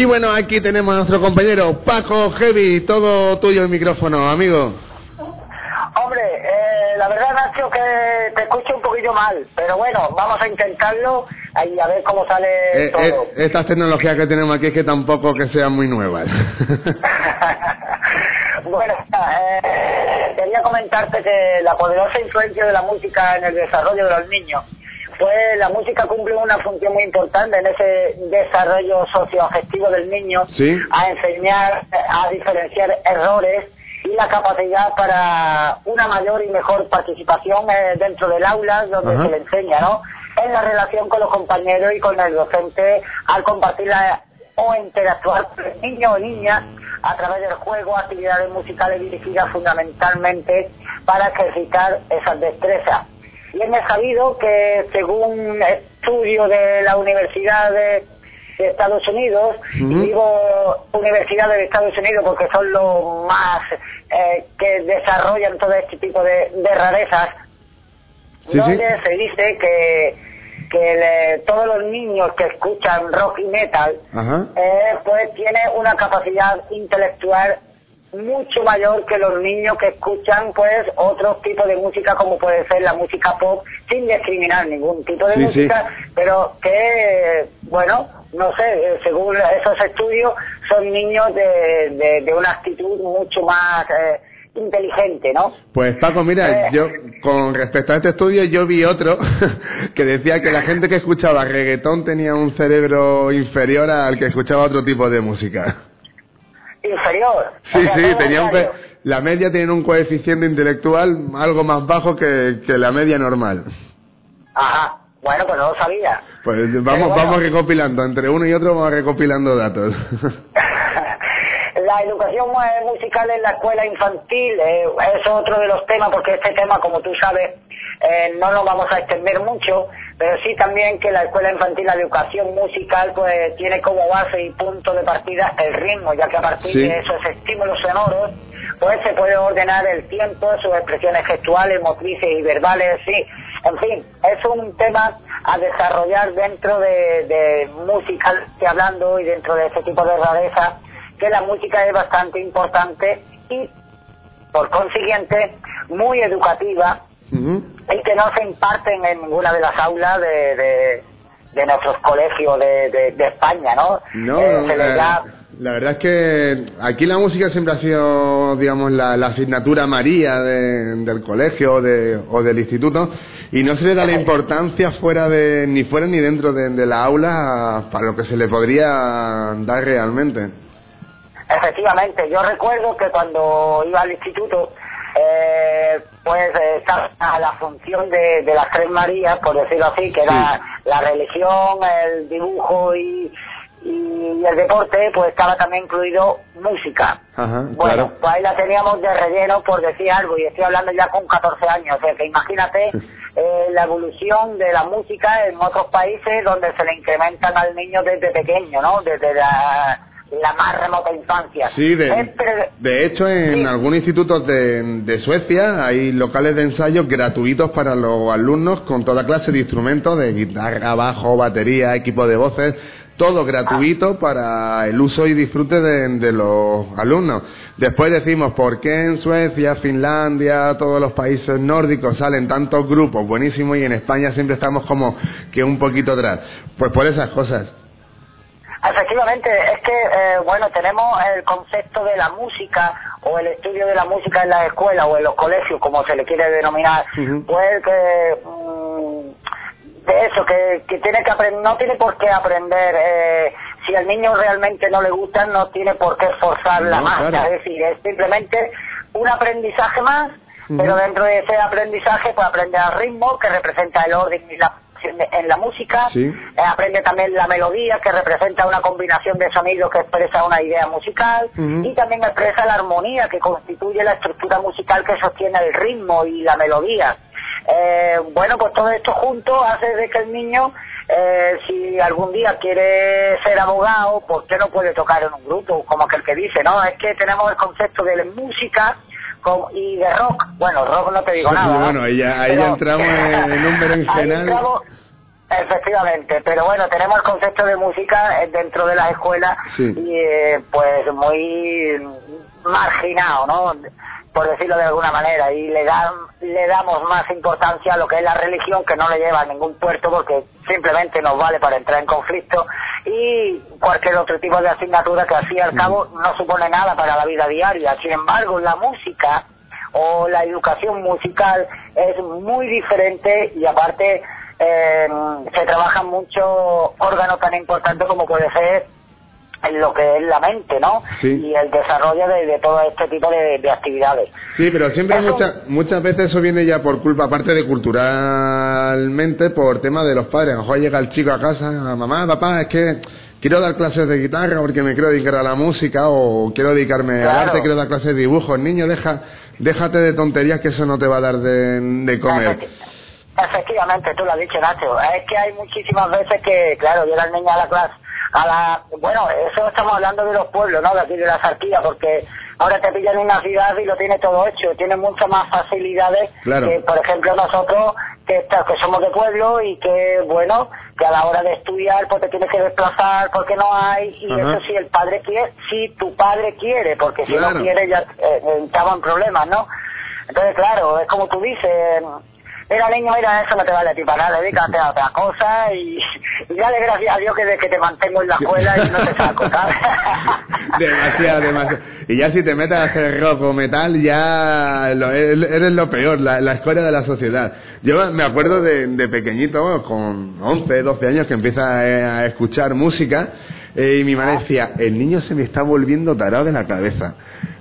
Y bueno, aquí tenemos a nuestro compañero Paco Heavy, todo tuyo el micrófono, amigo. Hombre, eh, la verdad Nacho que te escucho un poquillo mal, pero bueno, vamos a intentarlo y a ver cómo sale Eh, todo. eh, estas tecnologías que tenemos aquí es que tampoco que sean muy nuevas. [LAUGHS] Bueno, eh, quería comentarte que la poderosa influencia de la música en el desarrollo de los niños, pues la música cumple una función muy importante en ese desarrollo socioafectivo del niño, Sí. a enseñar a diferenciar errores y la capacidad para una mayor y mejor participación eh, dentro del aula donde Ajá. se le enseña, ¿no? En la relación con los compañeros y con el docente al compartir la- o interactuar con el niño o niña a través del juego actividades musicales dirigidas fundamentalmente para ejercitar esas destrezas. Y es sabido que según estudio de la Universidad de, de Estados Unidos, y digo universidades de Estados Unidos porque son los más eh, que desarrollan todo este tipo de, de rarezas, Sí, donde sí. se dice que, que le- todos los niños que escuchan rock y metal eh, pues tiene una capacidad intelectual mucho mayor que los niños que escuchan pues otros tipos de música como puede ser la música pop sin discriminar ningún tipo de Sí, música pero que bueno no sé eh, según esos estudios son niños de, de, de una actitud mucho más eh, inteligente no Pues Paco, mira, Eh. yo con respecto a este estudio yo vi otro [LAUGHS] que decía que la gente que escuchaba reggaetón tenía un cerebro inferior al que escuchaba otro tipo de música. Inferior Sí, O sea, sí, tenía un la media tiene un coeficiente intelectual algo más bajo que, que la media normal. ajá bueno pues no lo sabía Pues vamos, bueno. vamos recopilando, entre uno y otro vamos recopilando datos. [LAUGHS] La educación mu- musical en la escuela infantil eh, es otro de los temas, porque este tema, como tú sabes, eh, no nos vamos a extender mucho, pero sí también que la escuela infantil, la educación musical, pues tiene como base y punto de partida el ritmo, ya que a partir Sí. de esos estímulos sonoros, pues se puede ordenar el tiempo, sus expresiones gestuales, motrices y verbales, sí. En fin, es un tema a desarrollar dentro de, de musical, hablando y dentro de ese tipo de rareza, que la música es bastante importante y, por consiguiente, muy educativa y que no se imparten en ninguna de las aulas de, de, de nuestros colegios de, de, de España, ¿no? No, Eh, se les da la verdad es que aquí la música siempre ha sido, digamos, la, la asignatura María de- del colegio o, de- o del instituto y no se le da la importancia fuera de ni fuera ni dentro de, de la aula para lo que se le podría dar realmente. Efectivamente, yo recuerdo que cuando iba al instituto, eh, pues eh, estaba la función de, de las tres Marías, por decirlo así, que era la religión, el dibujo y, y el deporte, pues estaba también incluido música. Ajá, Bueno, claro. pues ahí la teníamos de relleno por decir algo, y estoy hablando ya con 14 años, o sea que imagínate eh, la evolución de la música en otros países donde se le incrementan al niño desde pequeño, ¿no? Desde la, la más remota infancia. Sí, de, hecho en algunos institutos de, de Suecia hay locales de ensayo gratuitos para los alumnos con toda clase de instrumentos, de guitarra, bajo, batería, equipo de voces, todo gratuito para el uso y disfrute de, de los alumnos. Después decimos, ¿por qué en Suecia, Finlandia, todos los países nórdicos salen tantos grupos buenísimos y en España siempre estamos como que un poquito atrás? Pues por esas cosas. Efectivamente, es que, eh, bueno, tenemos el concepto de la música o el estudio de la música en la escuela o en los colegios, como se le quiere denominar, pues que mm, de eso, que, que tiene que aprender, no tiene por qué aprender, eh, si al niño realmente no le gusta, no tiene por qué forzar la No, marcha, claro. es decir, es simplemente un aprendizaje más, pero dentro de ese aprendizaje, pues aprende el ritmo, que representa el orden y la en la música, Sí. eh, aprende también la melodía que representa una combinación de sonidos que expresa una idea musical y también expresa la armonía que constituye la estructura musical que sostiene el ritmo y la melodía. Eh, bueno, pues todo esto junto hace de que el niño, eh, si algún día quiere ser abogado, ¿por qué no puede tocar en un grupo? Como aquel que dice, ¿no? Es que tenemos el concepto de la música con- y de rock. Bueno, rock no te digo nada. ¿no? Bueno, ahí ya, ahí ya Pero- entramos [LAUGHS] en, en un berenjenal. Efectivamente, pero bueno, tenemos el concepto de música eh, dentro de las escuelas Sí. y eh, pues muy marginado, ¿no? Por decirlo de alguna manera, y le, dan, le damos más importancia a lo que es la religión que no le lleva a ningún puerto porque simplemente nos vale para entrar en conflicto y cualquier otro tipo de asignatura que al fin y al cabo no supone nada para la vida diaria. Sin embargo, la música o la educación musical es muy diferente y aparte eh, se trabajan muchos órganos tan importantes como puede ser en lo que es la mente, ¿no? Sí. Y el desarrollo de, de todo este tipo de, de actividades. Sí, pero siempre Eso- muchas muchas veces eso viene ya por culpa, aparte de culturalmente, por tema de los padres. A lo mejor llega el chico a casa, mamá, papá, es que quiero dar clases de guitarra porque me quiero dedicar a la música o quiero dedicarme al Claro. arte, quiero dar clases de dibujo. Niño, deja, déjate de tonterías que eso no te va a dar de, de comer. Efectivamente, tú lo has dicho, Nacho. Es que hay muchísimas veces que, claro, llega el niño a la clase, a la... Bueno, eso estamos hablando de los pueblos, ¿no? De aquí de la Sarquía, porque ahora te pillan una ciudad y lo tiene todo hecho. Tiene muchas más facilidades Claro. que, por ejemplo, nosotros, que, que somos de pueblo y que, bueno, que a la hora de estudiar, pues te tienes que desplazar porque no hay, y Ajá. eso si el padre quiere, si tu padre quiere, porque si Claro. no quiere ya eh, estamos en problemas, ¿no? Entonces, claro, es como tú dices, mira niño, mira, eso no te vale a ti para nada, dedícate a otra cosa y, y dale gracias a Dios que, de que te mantengo en la escuela y no te saco, ¿sabes? [LAUGHS] Demasiado, demasiado. Y ya si te metes a hacer rock o metal, ya lo- eres lo peor, la, la escoria de la sociedad. Yo me acuerdo de, de pequeñito, con 11, 12 años, que empieza eh, a escuchar música, eh, y mi madre decía, el niño se me está volviendo tarado de la cabeza.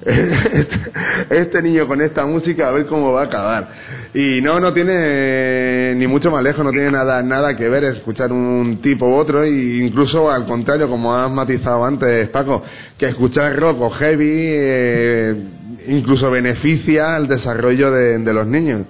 [LAUGHS] Este, niño con esta música a ver cómo va a acabar. Y no, no tiene eh, ni mucho más lejos, no tiene nada, nada que ver escuchar un tipo u otro, e incluso al contrario, como has matizado antes, Paco, que escuchar rock o heavy eh, incluso beneficia el desarrollo de, de los niños.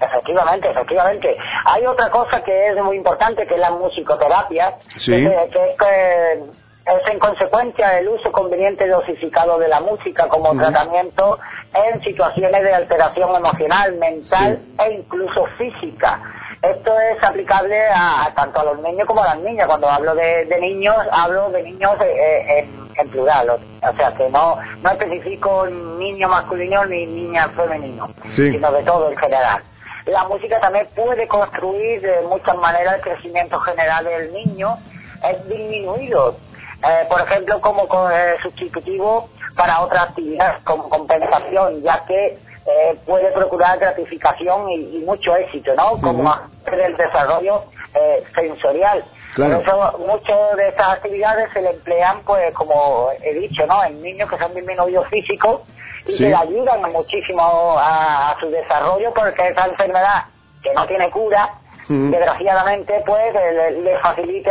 Efectivamente, efectivamente. Hay otra cosa que es muy importante, que es la musicoterapia, Sí. que, que que es en consecuencia el uso conveniente y dosificado de la música como tratamiento en situaciones de alteración emocional, mental e incluso física. Esto es aplicable a, a tanto a los niños como a las niñas. Cuando hablo de, de niños, hablo de niños eh, en, en plural. O, o sea, que no, no especifico niño masculino ni niña femenino, Sí. sino de todo en general. La música también puede construir de muchas maneras el crecimiento general del niño. Es disminuido, eh, por ejemplo, como co- eh, sustitutivo para otras actividades como compensación, ya que eh, puede procurar gratificación y, y mucho éxito, ¿no? Como hacer el desarrollo eh, sensorial. Claro. Por eso muchas de estas actividades se le emplean, pues, como he dicho, ¿no? En niños que son disminuidos físicos y Sí. que le ayudan muchísimo a, a su desarrollo porque esa enfermedad que no tiene cura, desgraciadamente, pues, le, le facilite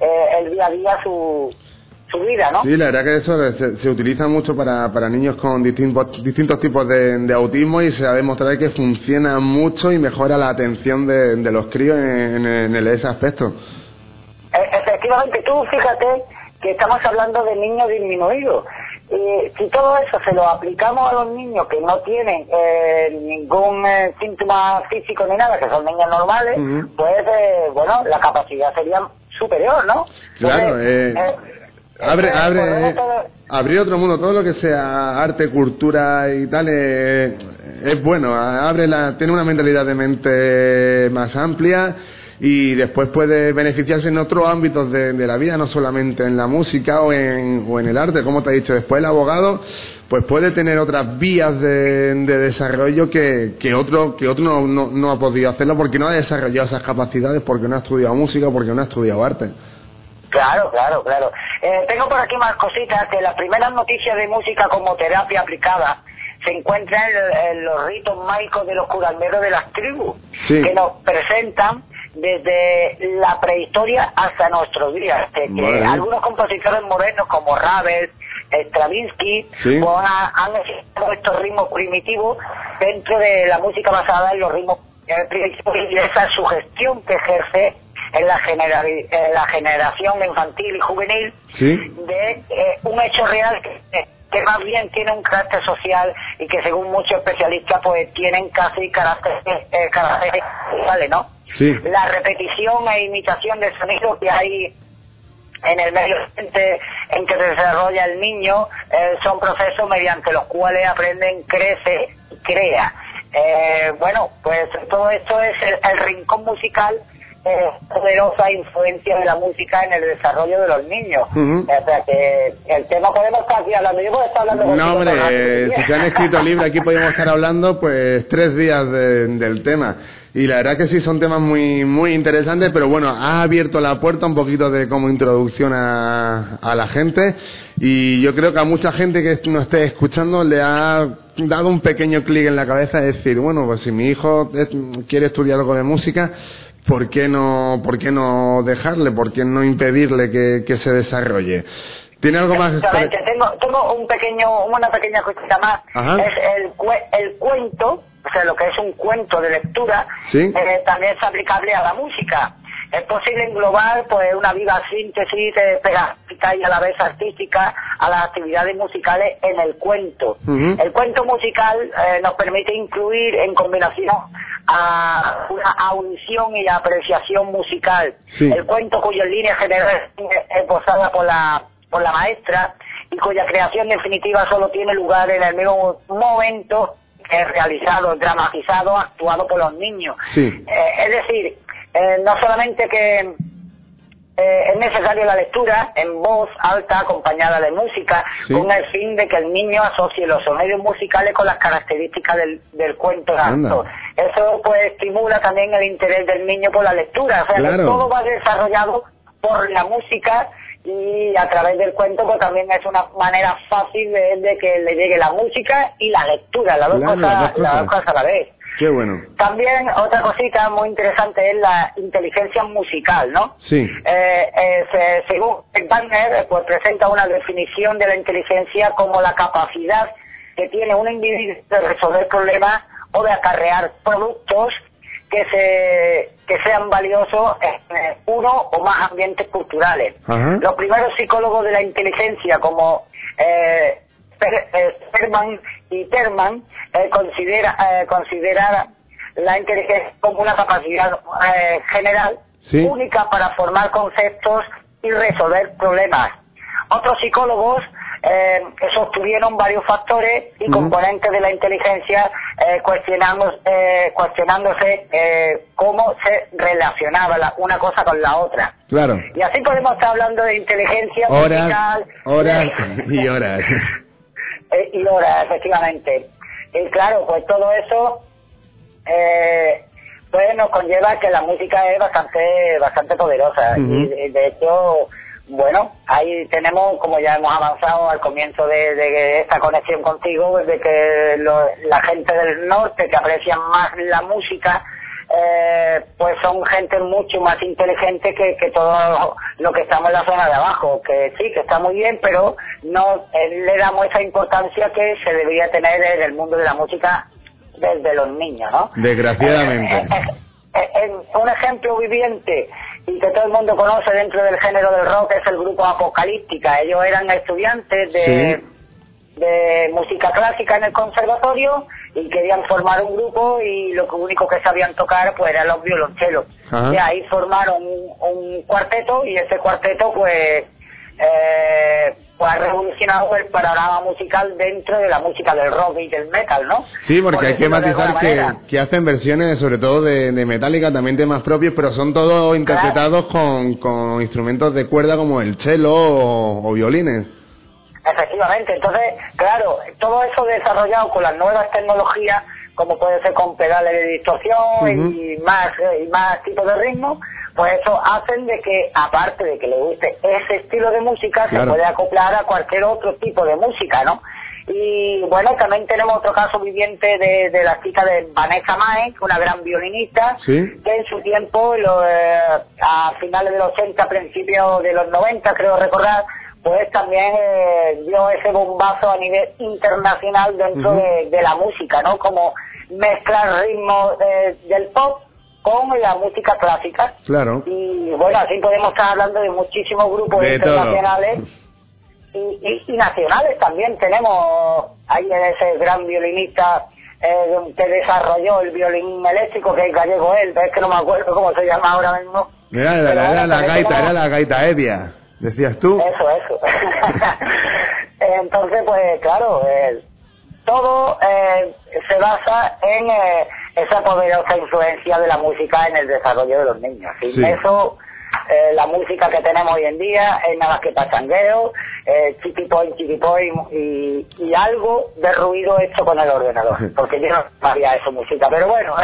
eh, el día a día su, su vida, ¿no? Sí, la verdad que eso se, se utiliza mucho para, para niños con distintos, distintos tipos de, de autismo y se ha demostrado que funciona mucho y mejora la atención de, de los críos en, en- en ese aspecto. E- Efectivamente, tú fíjate que estamos hablando de niños disminuidos. Y si todo eso se lo aplicamos a los niños que no tienen eh, ningún eh, síntoma físico ni nada, que son niños normales, Ujú. pues, eh, bueno, la capacidad sería superior, ¿no? Claro, Entonces, eh, abre, eh, abre, a- abrir otro mundo, todo lo que sea arte, cultura y tal, eh, es bueno, abre la, tiene una mentalidad de mente más amplia y después puede beneficiarse en otros ámbitos de, de la vida, no solamente en la música o en, o en el arte, como te he dicho. Después el abogado, pues puede tener otras vías de, de desarrollo que, que otro, que otro no, no, no ha podido hacerlo porque no ha desarrollado esas capacidades, porque no ha estudiado música, porque no ha estudiado arte. Claro, claro, claro. Eh, tengo por aquí más cositas, que las primeras noticias de música como terapia aplicada se encuentran en, en los ritos mágicos de los curanderos de las tribus, Sí. que nos presentan desde la prehistoria hasta nuestros días. Que, Vale. algunos compositores modernos como Ravel, Stravinsky, Sí. pues, ha- han expresado estos ritmos primitivos dentro de la música basada en los ritmos primitivos y esa sugestión que ejerce en la, genera- en la generación infantil y juvenil Sí. de eh, un hecho real que, que más bien tiene un carácter social y que según muchos especialistas pues tienen casi carácter, eh, carácter ¿no? Sí. La repetición e imitación del sonido que hay en el medio ambiente en que se desarrolla el niño eh, son procesos mediante los cuales aprenden, crece y crea. Eh, bueno, pues todo esto es el, el rincón musical, eh, poderosa influencia de la música en el desarrollo de los niños. O sea que el tema podemos estar aquí hablando, yo puedo estar hablando No, hombre, si se han escrito [LAUGHS] libros, aquí podríamos estar hablando pues tres días de- del tema. Y la verdad que sí son temas muy muy interesantes, pero bueno, ha abierto la puerta un poquito de como introducción a, a la gente y yo creo que a mucha gente que nos esté escuchando le ha dado un pequeño clic en la cabeza de decir, bueno, pues si mi hijo es- quiere estudiar algo de música, ¿por qué no, por qué no dejarle? ¿Por qué no impedirle que, que se desarrolle? ¿Tiene algo más? Exactamente. Tengo, tengo un pequeño, una pequeña cosita más. Ajá. Es el, el cuento, o sea, lo que es un cuento de lectura, Sí. eh, también es aplicable a la música. Es posible englobar pues una viva síntesis de pedagógica y a la vez artística a las actividades musicales en el cuento. El cuento musical eh, nos permite incluir en combinación a una audición y apreciación musical. Sí. El cuento cuya línea general es esbozada por la, por la maestra y cuya creación definitiva solo tiene lugar en el mismo momento que es realizado, dramatizado, actuado por los niños. Sí. Eh, es decir, eh, no solamente que eh, es necesaria la lectura en voz alta acompañada de música Sí. con el fin de que el niño asocie los sonidos musicales con las características del, del cuento acto. Eso pues estimula también el interés del niño por la lectura, o sea que todo va desarrollado por la música y a través del cuento pues también es una manera fácil de, de que le llegue la música y la lectura, las dos, Claro, cosas, las dos cosas a la vez. Qué bueno. También otra cosita muy interesante es la inteligencia musical, ¿no? Sí. Eh, eh, se- según Wagner, pues presenta una definición de la inteligencia como la capacidad que tiene un individuo de resolver problemas o de acarrear productos que se que sean valiosos en eh, uno o más ambientes culturales. Ajá. Los primeros psicólogos de la inteligencia, como eh, Per- Sperman Terman, eh, considera, eh, considerar la inteligencia como una capacidad eh, general Sí. única para formar conceptos y resolver problemas. Otros psicólogos eh, sostuvieron varios factores y componentes de la inteligencia eh, cuestionando- eh, cuestionándose eh, cómo se relacionaba la- una cosa con la otra. Claro. Y así podemos estar hablando de inteligencia Horas, musical horas [LAUGHS] y horas. Eh, y horas, efectivamente. Y claro, pues todo eso eh, pues nos conlleva que la música es bastante bastante poderosa y de, de hecho bueno ahí tenemos como ya hemos avanzado al comienzo de, de esta conexión contigo de que lo- la gente del norte que aprecian más la música eh, pues son gente mucho más inteligente que, que todo lo que estamos en la zona de abajo, que sí, que está muy bien, pero no eh, le damos esa importancia que se debería tener en el mundo de la música desde los niños, ¿no? Desgraciadamente. Eh, eh, eh, eh, un ejemplo viviente y que todo el mundo conoce dentro del género del rock es el grupo Apocalíptica. Ellos eran estudiantes de, de música clásica en el conservatorio y querían formar un grupo y lo único que sabían tocar pues eran los violonchelos. Ajá. De ahí formaron un, un cuarteto y ese cuarteto pues eh, pues ha revolucionado el panorama musical dentro de la música del rock y del metal, ¿no? Sí, porque Por hay que matizar que, que hacen versiones, sobre todo de, de Metallica, también temas propios, pero son todos interpretados con, con instrumentos de cuerda como el cello o, o violines. Efectivamente, entonces, claro, todo eso desarrollado con las nuevas tecnologías, como puede ser con pedales de distorsión y más y más tipos de ritmo, pues eso hacen de que, aparte de que le guste ese estilo de música, Claro. se puede acoplar a cualquier otro tipo de música, ¿no? Y bueno, también tenemos otro caso viviente de, de la chica de Vanessa Mae, una gran violinista, Sí. que en su tiempo, lo, eh, a finales de los 80, principios de los 90, creo recordar, pues también eh, dio ese bombazo a nivel internacional dentro de, de la música, ¿no? Como mezclar ritmos eh, del pop con la música clásica. Claro. Y bueno, así podemos estar hablando de muchísimos grupos De internacionales y, y- y nacionales también. Tenemos ahí en ese gran violinista eh, que desarrolló el violín eléctrico, que es gallego él, es que no me acuerdo cómo se llama ahora mismo. Era, la gaita, era la gaita Evia, decías tú. Eso, eso. [LAUGHS] Entonces, pues claro, eh, todo eh, se basa en eh, esa poderosa influencia de la música en el desarrollo de los niños. Sin Sí. eso, eh, la música que tenemos hoy en día es nada más que pachangueo, eh, chiquipoy, chiquipoy y, y algo de ruido hecho con el ordenador. Porque yo no sabía eso música, pero bueno.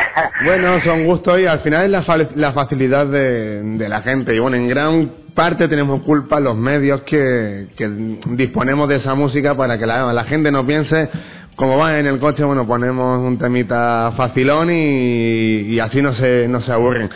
Bueno, son gustos y al final es la, fa- la facilidad de, de la gente. Y bueno, en gran parte tenemos culpa los medios que, que disponemos de esa música para que la, gente no piense como va en el coche, bueno, ponemos un temita facilón y, y así no se, no se aburren.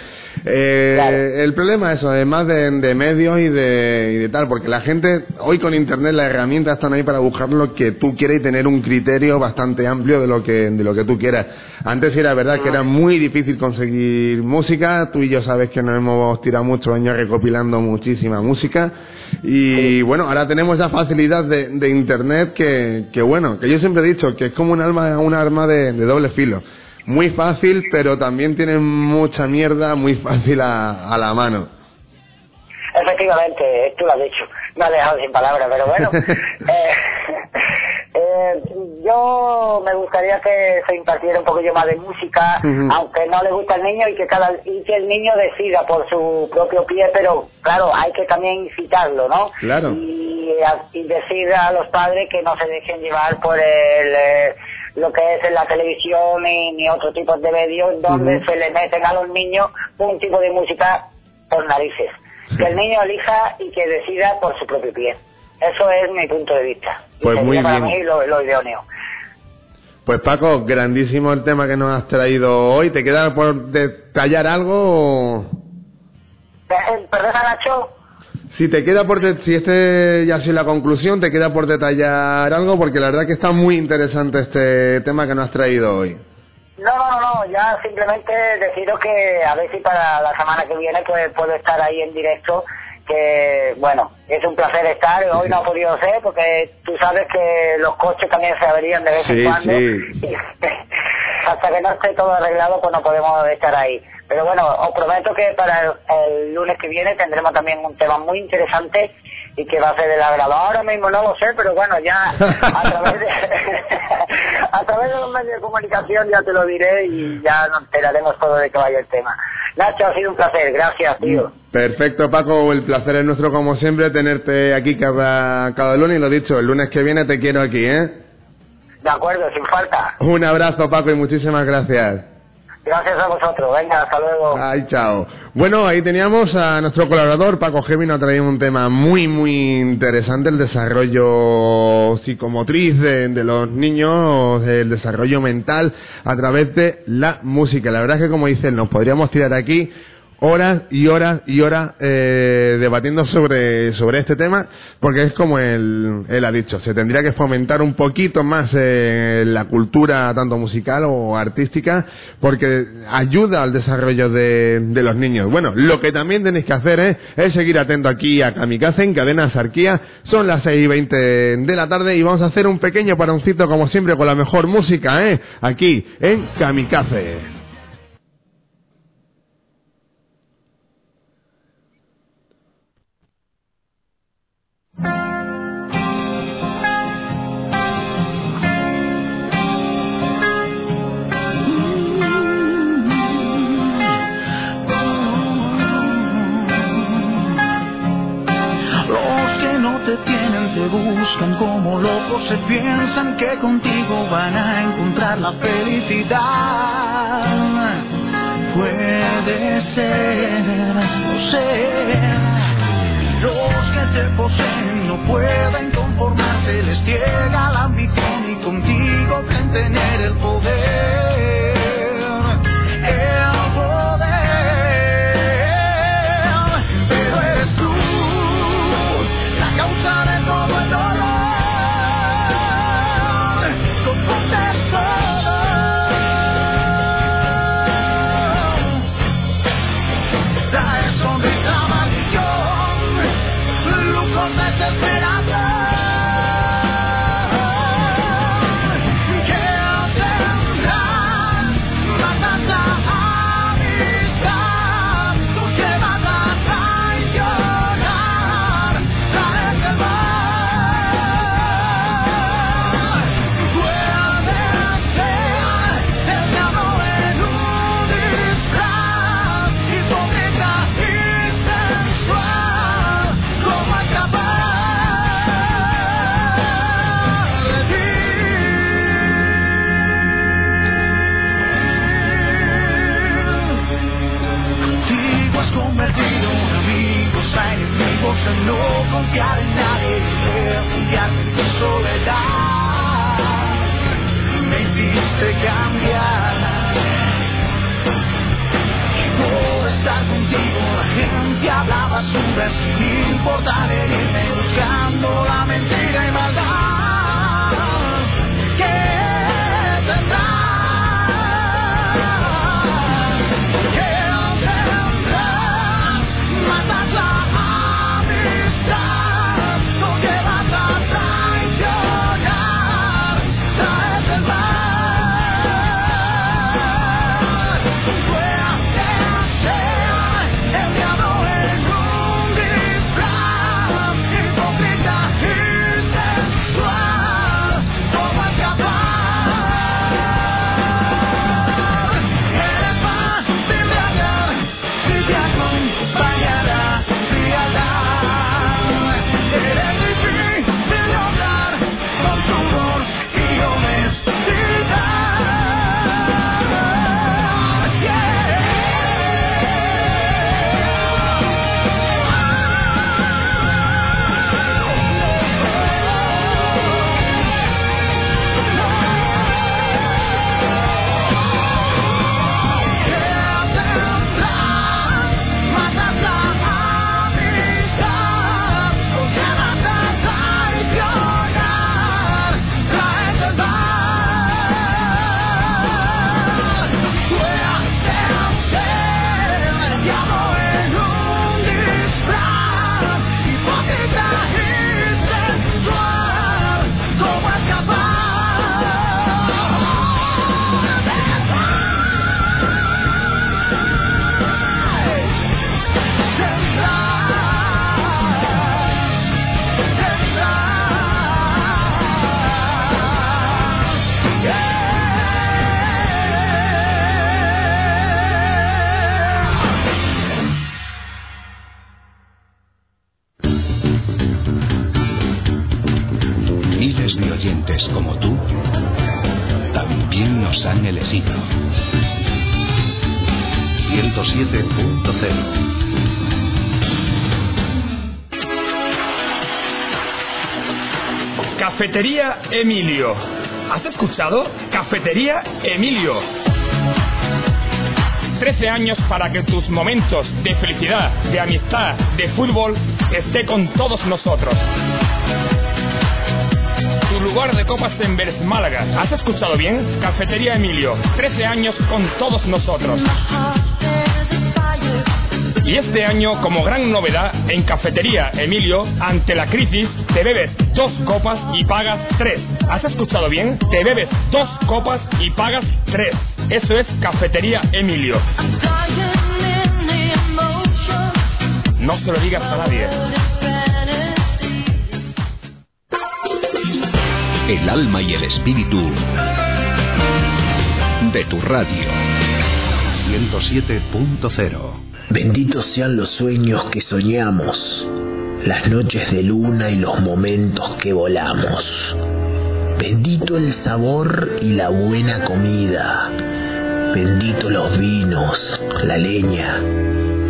Eh, El problema es eso, además de, de medios y de, y de tal, porque la gente, hoy con internet las herramientas están ahí para buscar lo que tú quieres y tener un criterio bastante amplio de lo que, de lo que tú quieras. Antes era verdad que era muy difícil conseguir música, tú y yo sabes que nos hemos tirado muchos años recopilando muchísima música y bueno, ahora tenemos esa facilidad de, de internet que, que bueno, que yo siempre he dicho que es como un arma, un arma de, de doble filo muy fácil, pero también tiene mucha mierda muy fácil a, a la mano. Efectivamente, tú lo has dicho. Me has dejado sin palabras, pero bueno. [LAUGHS] eh, eh, yo me gustaría que se impartiera un poquillo más de música, aunque no le gusta al niño y que cada y que el niño decida por su propio pie, pero claro, hay que también incitarlo, ¿no? Claro. Y, y decir a los padres que no se dejen llevar por el eh, lo que es en la televisión ni, ni otro tipo de medios donde se le meten a los niños un tipo de música por narices. Que el niño elija y que decida por su propio pie. Eso es mi punto de vista. Y Pues muy para bien. mí lo, lo idóneo. Pues Paco, grandísimo el tema que nos has traído hoy. ¿Te queda por detallar algo? o- Eh, ¿Perdona, Nacho? Si te queda por si este ya ha sido la conclusión, te queda por detallar algo porque la verdad que está muy interesante este tema que nos has traído hoy. No, no, no, ya simplemente deciros que a ver si para la semana que viene pues puedo estar ahí en directo, que bueno, es un placer estar, hoy no ha podido ser porque tú sabes que los coches también se averían de vez en cuando, sí. [LAUGHS] hasta que no esté todo arreglado pues no podemos estar ahí. Pero bueno, os prometo que para el, el lunes que viene tendremos también un tema muy interesante y que va a ser del agrado. Ahora mismo no lo sé, pero bueno, ya a [LAUGHS] través de, [LAUGHS] a través de los medios de comunicación ya te lo diré y ya nos enteraremos todo de que vaya el tema. Nacho, ha sido un placer, gracias, tío. Perfecto, Paco, el placer es nuestro como siempre tenerte aquí cada, cada lunes y lo dicho, el lunes que viene te quiero aquí, ¿eh? De acuerdo, sin falta. Un abrazo, Paco, y muchísimas gracias. Gracias a vosotros. Venga, hasta luego. Ay, chao. Bueno, ahí teníamos a nuestro colaborador, Paco Gemi, nos ha traído un tema muy, muy interesante, el desarrollo psicomotriz de, de los niños, el desarrollo mental a través de la música. La verdad es que, como dicen, nos podríamos tirar aquí horas y horas y horas eh, debatiendo sobre, sobre este tema, porque es como él, él ha dicho, se tendría que fomentar un poquito más eh, la cultura tanto musical o artística, porque ayuda al desarrollo de, de los niños. Bueno, lo que también tenéis que hacer eh, es seguir atento aquí a Kamikaze en Cadena Sarquía, son las 6 y 20 de la tarde y vamos a hacer un pequeño paroncito como siempre con la mejor música, eh, aquí en Kamikaze. Buscan como locos, se piensan que contigo van a encontrar la felicidad. Puede ser, no sé. Los que te poseen no pueden conformarse, les llega la ambición y contigo creen tener el poder. Vuelves importar irme Emilio. ¿Has escuchado? Cafetería Emilio. 13 años para que tus momentos de felicidad, de amistad, de fútbol esté con todos nosotros. Tu lugar de copas en Vélez Málaga. ¿Has escuchado bien? Cafetería Emilio. 13 años con todos nosotros. Y este año, como gran novedad, en Cafetería Emilio, ante la crisis, te bebes dos copas y pagas tres. ¿Has escuchado bien? Te bebes dos copas y pagas tres. Eso es Cafetería Emilio. No se lo digas a nadie. El alma y el espíritu de tu radio. 107.0 Benditos sean los sueños que soñamos, las noches de luna y los momentos que volamos. Bendito el sabor y la buena comida. Bendito los vinos, la leña,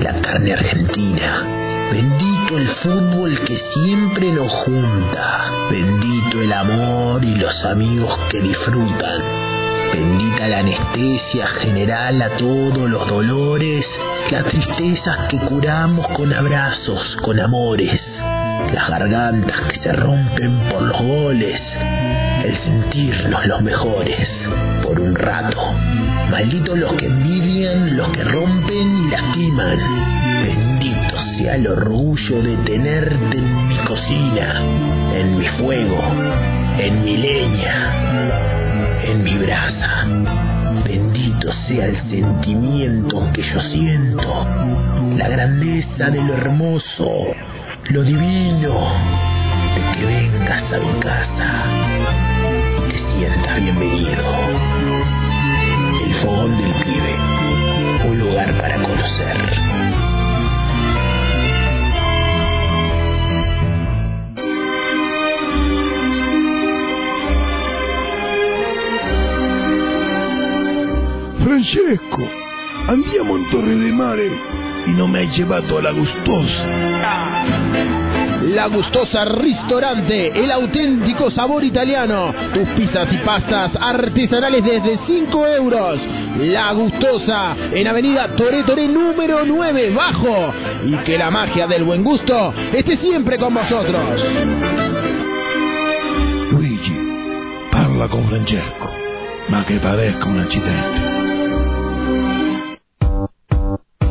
la carne argentina. Bendito el fútbol que siempre nos junta. Bendito el amor y los amigos que disfrutan. Bendita la anestesia general a todos los dolores, las tristezas que curamos con abrazos, con amores, las gargantas que se rompen por los goles, el sentirnos los mejores por un rato. Malditos los que envidian, los que rompen y lastiman. Bendito sea el orgullo de tenerte en mi cocina, en mi fuego, en mi leña, en mi brasa. Bendito sea el sentimiento que yo siento, la grandeza de lo hermoso, lo divino, de que vengas a mi casa, te sientas bienvenido. El fogón del pibe, un lugar para conocer. Francesco, andiamo in Torre dei Mare e non mi hai llevato alla gustosa. La Gustosa Ristorante, el auténtico sabor italiano. Tus pizzas y pastas artesanales desde 5 euros. La Gustosa, en Avenida Tore Tore número 9, bajo. Y que la magia del buen gusto esté siempre con vosotros. Luigi, parla con Francesco, ma che parezca un accidente.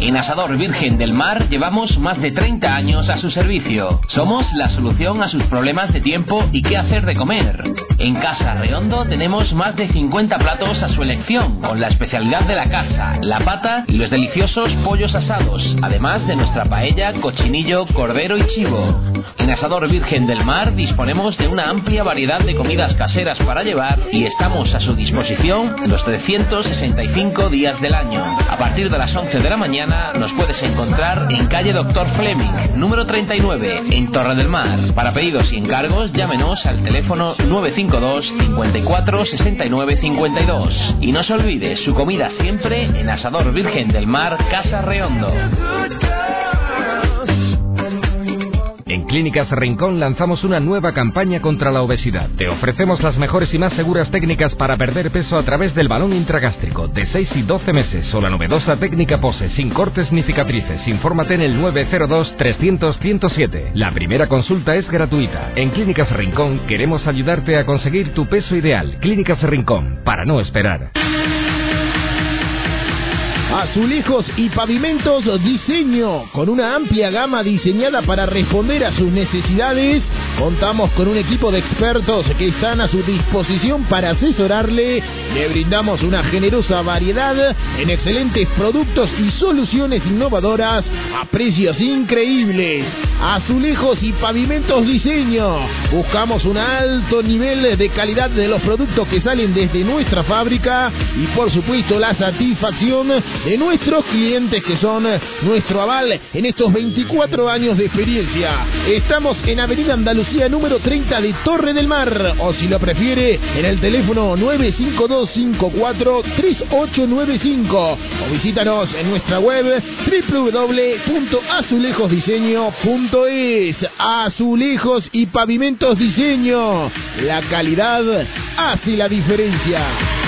En Asador Virgen del Mar llevamos más de 30 años a su servicio. Somos la solución a sus problemas de tiempo y qué hacer de comer. En Casa Redondo tenemos más de 50 platos a su elección, con la especialidad de la casa, la pata y los deliciosos pollos asados, además de nuestra paella, cochinillo, cordero y chivo. En Asador Virgen del Mar disponemos de una amplia variedad de comidas caseras para llevar y estamos a su disposición los 365 días del año. A partir de las 11 de la mañana nos puedes encontrar en calle Doctor Fleming, número 39, en Torre del Mar. Para pedidos y encargos, llámenos al teléfono 952 54 69 52. Y no se olvide, su comida siempre en Asador Virgen del Mar, Casa Reondo. Clínicas Rincón lanzamos una nueva campaña contra la obesidad. Te ofrecemos las mejores y más seguras técnicas para perder peso a través del balón intragástrico de 6 y 12 meses o la novedosa técnica pose sin cortes ni cicatrices. Infórmate en el 902 300 107. La primera consulta es gratuita. En Clínicas Rincón queremos ayudarte a conseguir tu peso ideal. Clínicas Rincón, para no esperar. Azulejos y pavimentos diseño. Con una amplia gama diseñada para responder a sus necesidades, contamos con un equipo de expertos que están a su disposición para asesorarle. Le brindamos una generosa variedad en excelentes productos y soluciones innovadoras a precios increíbles. Azulejos y pavimentos diseño. Buscamos un alto nivel de calidad de los productos que salen desde nuestra fábrica y por supuesto la satisfacción de nuestros clientes que son nuestro aval en estos 24 años de experiencia. Estamos en Avenida Andalucía número 30 de Torre del Mar o si lo prefiere en el teléfono 952543895 o visítanos en nuestra web www.azulejosdiseño.es Azulejos y pavimentos diseño. La calidad hace la diferencia.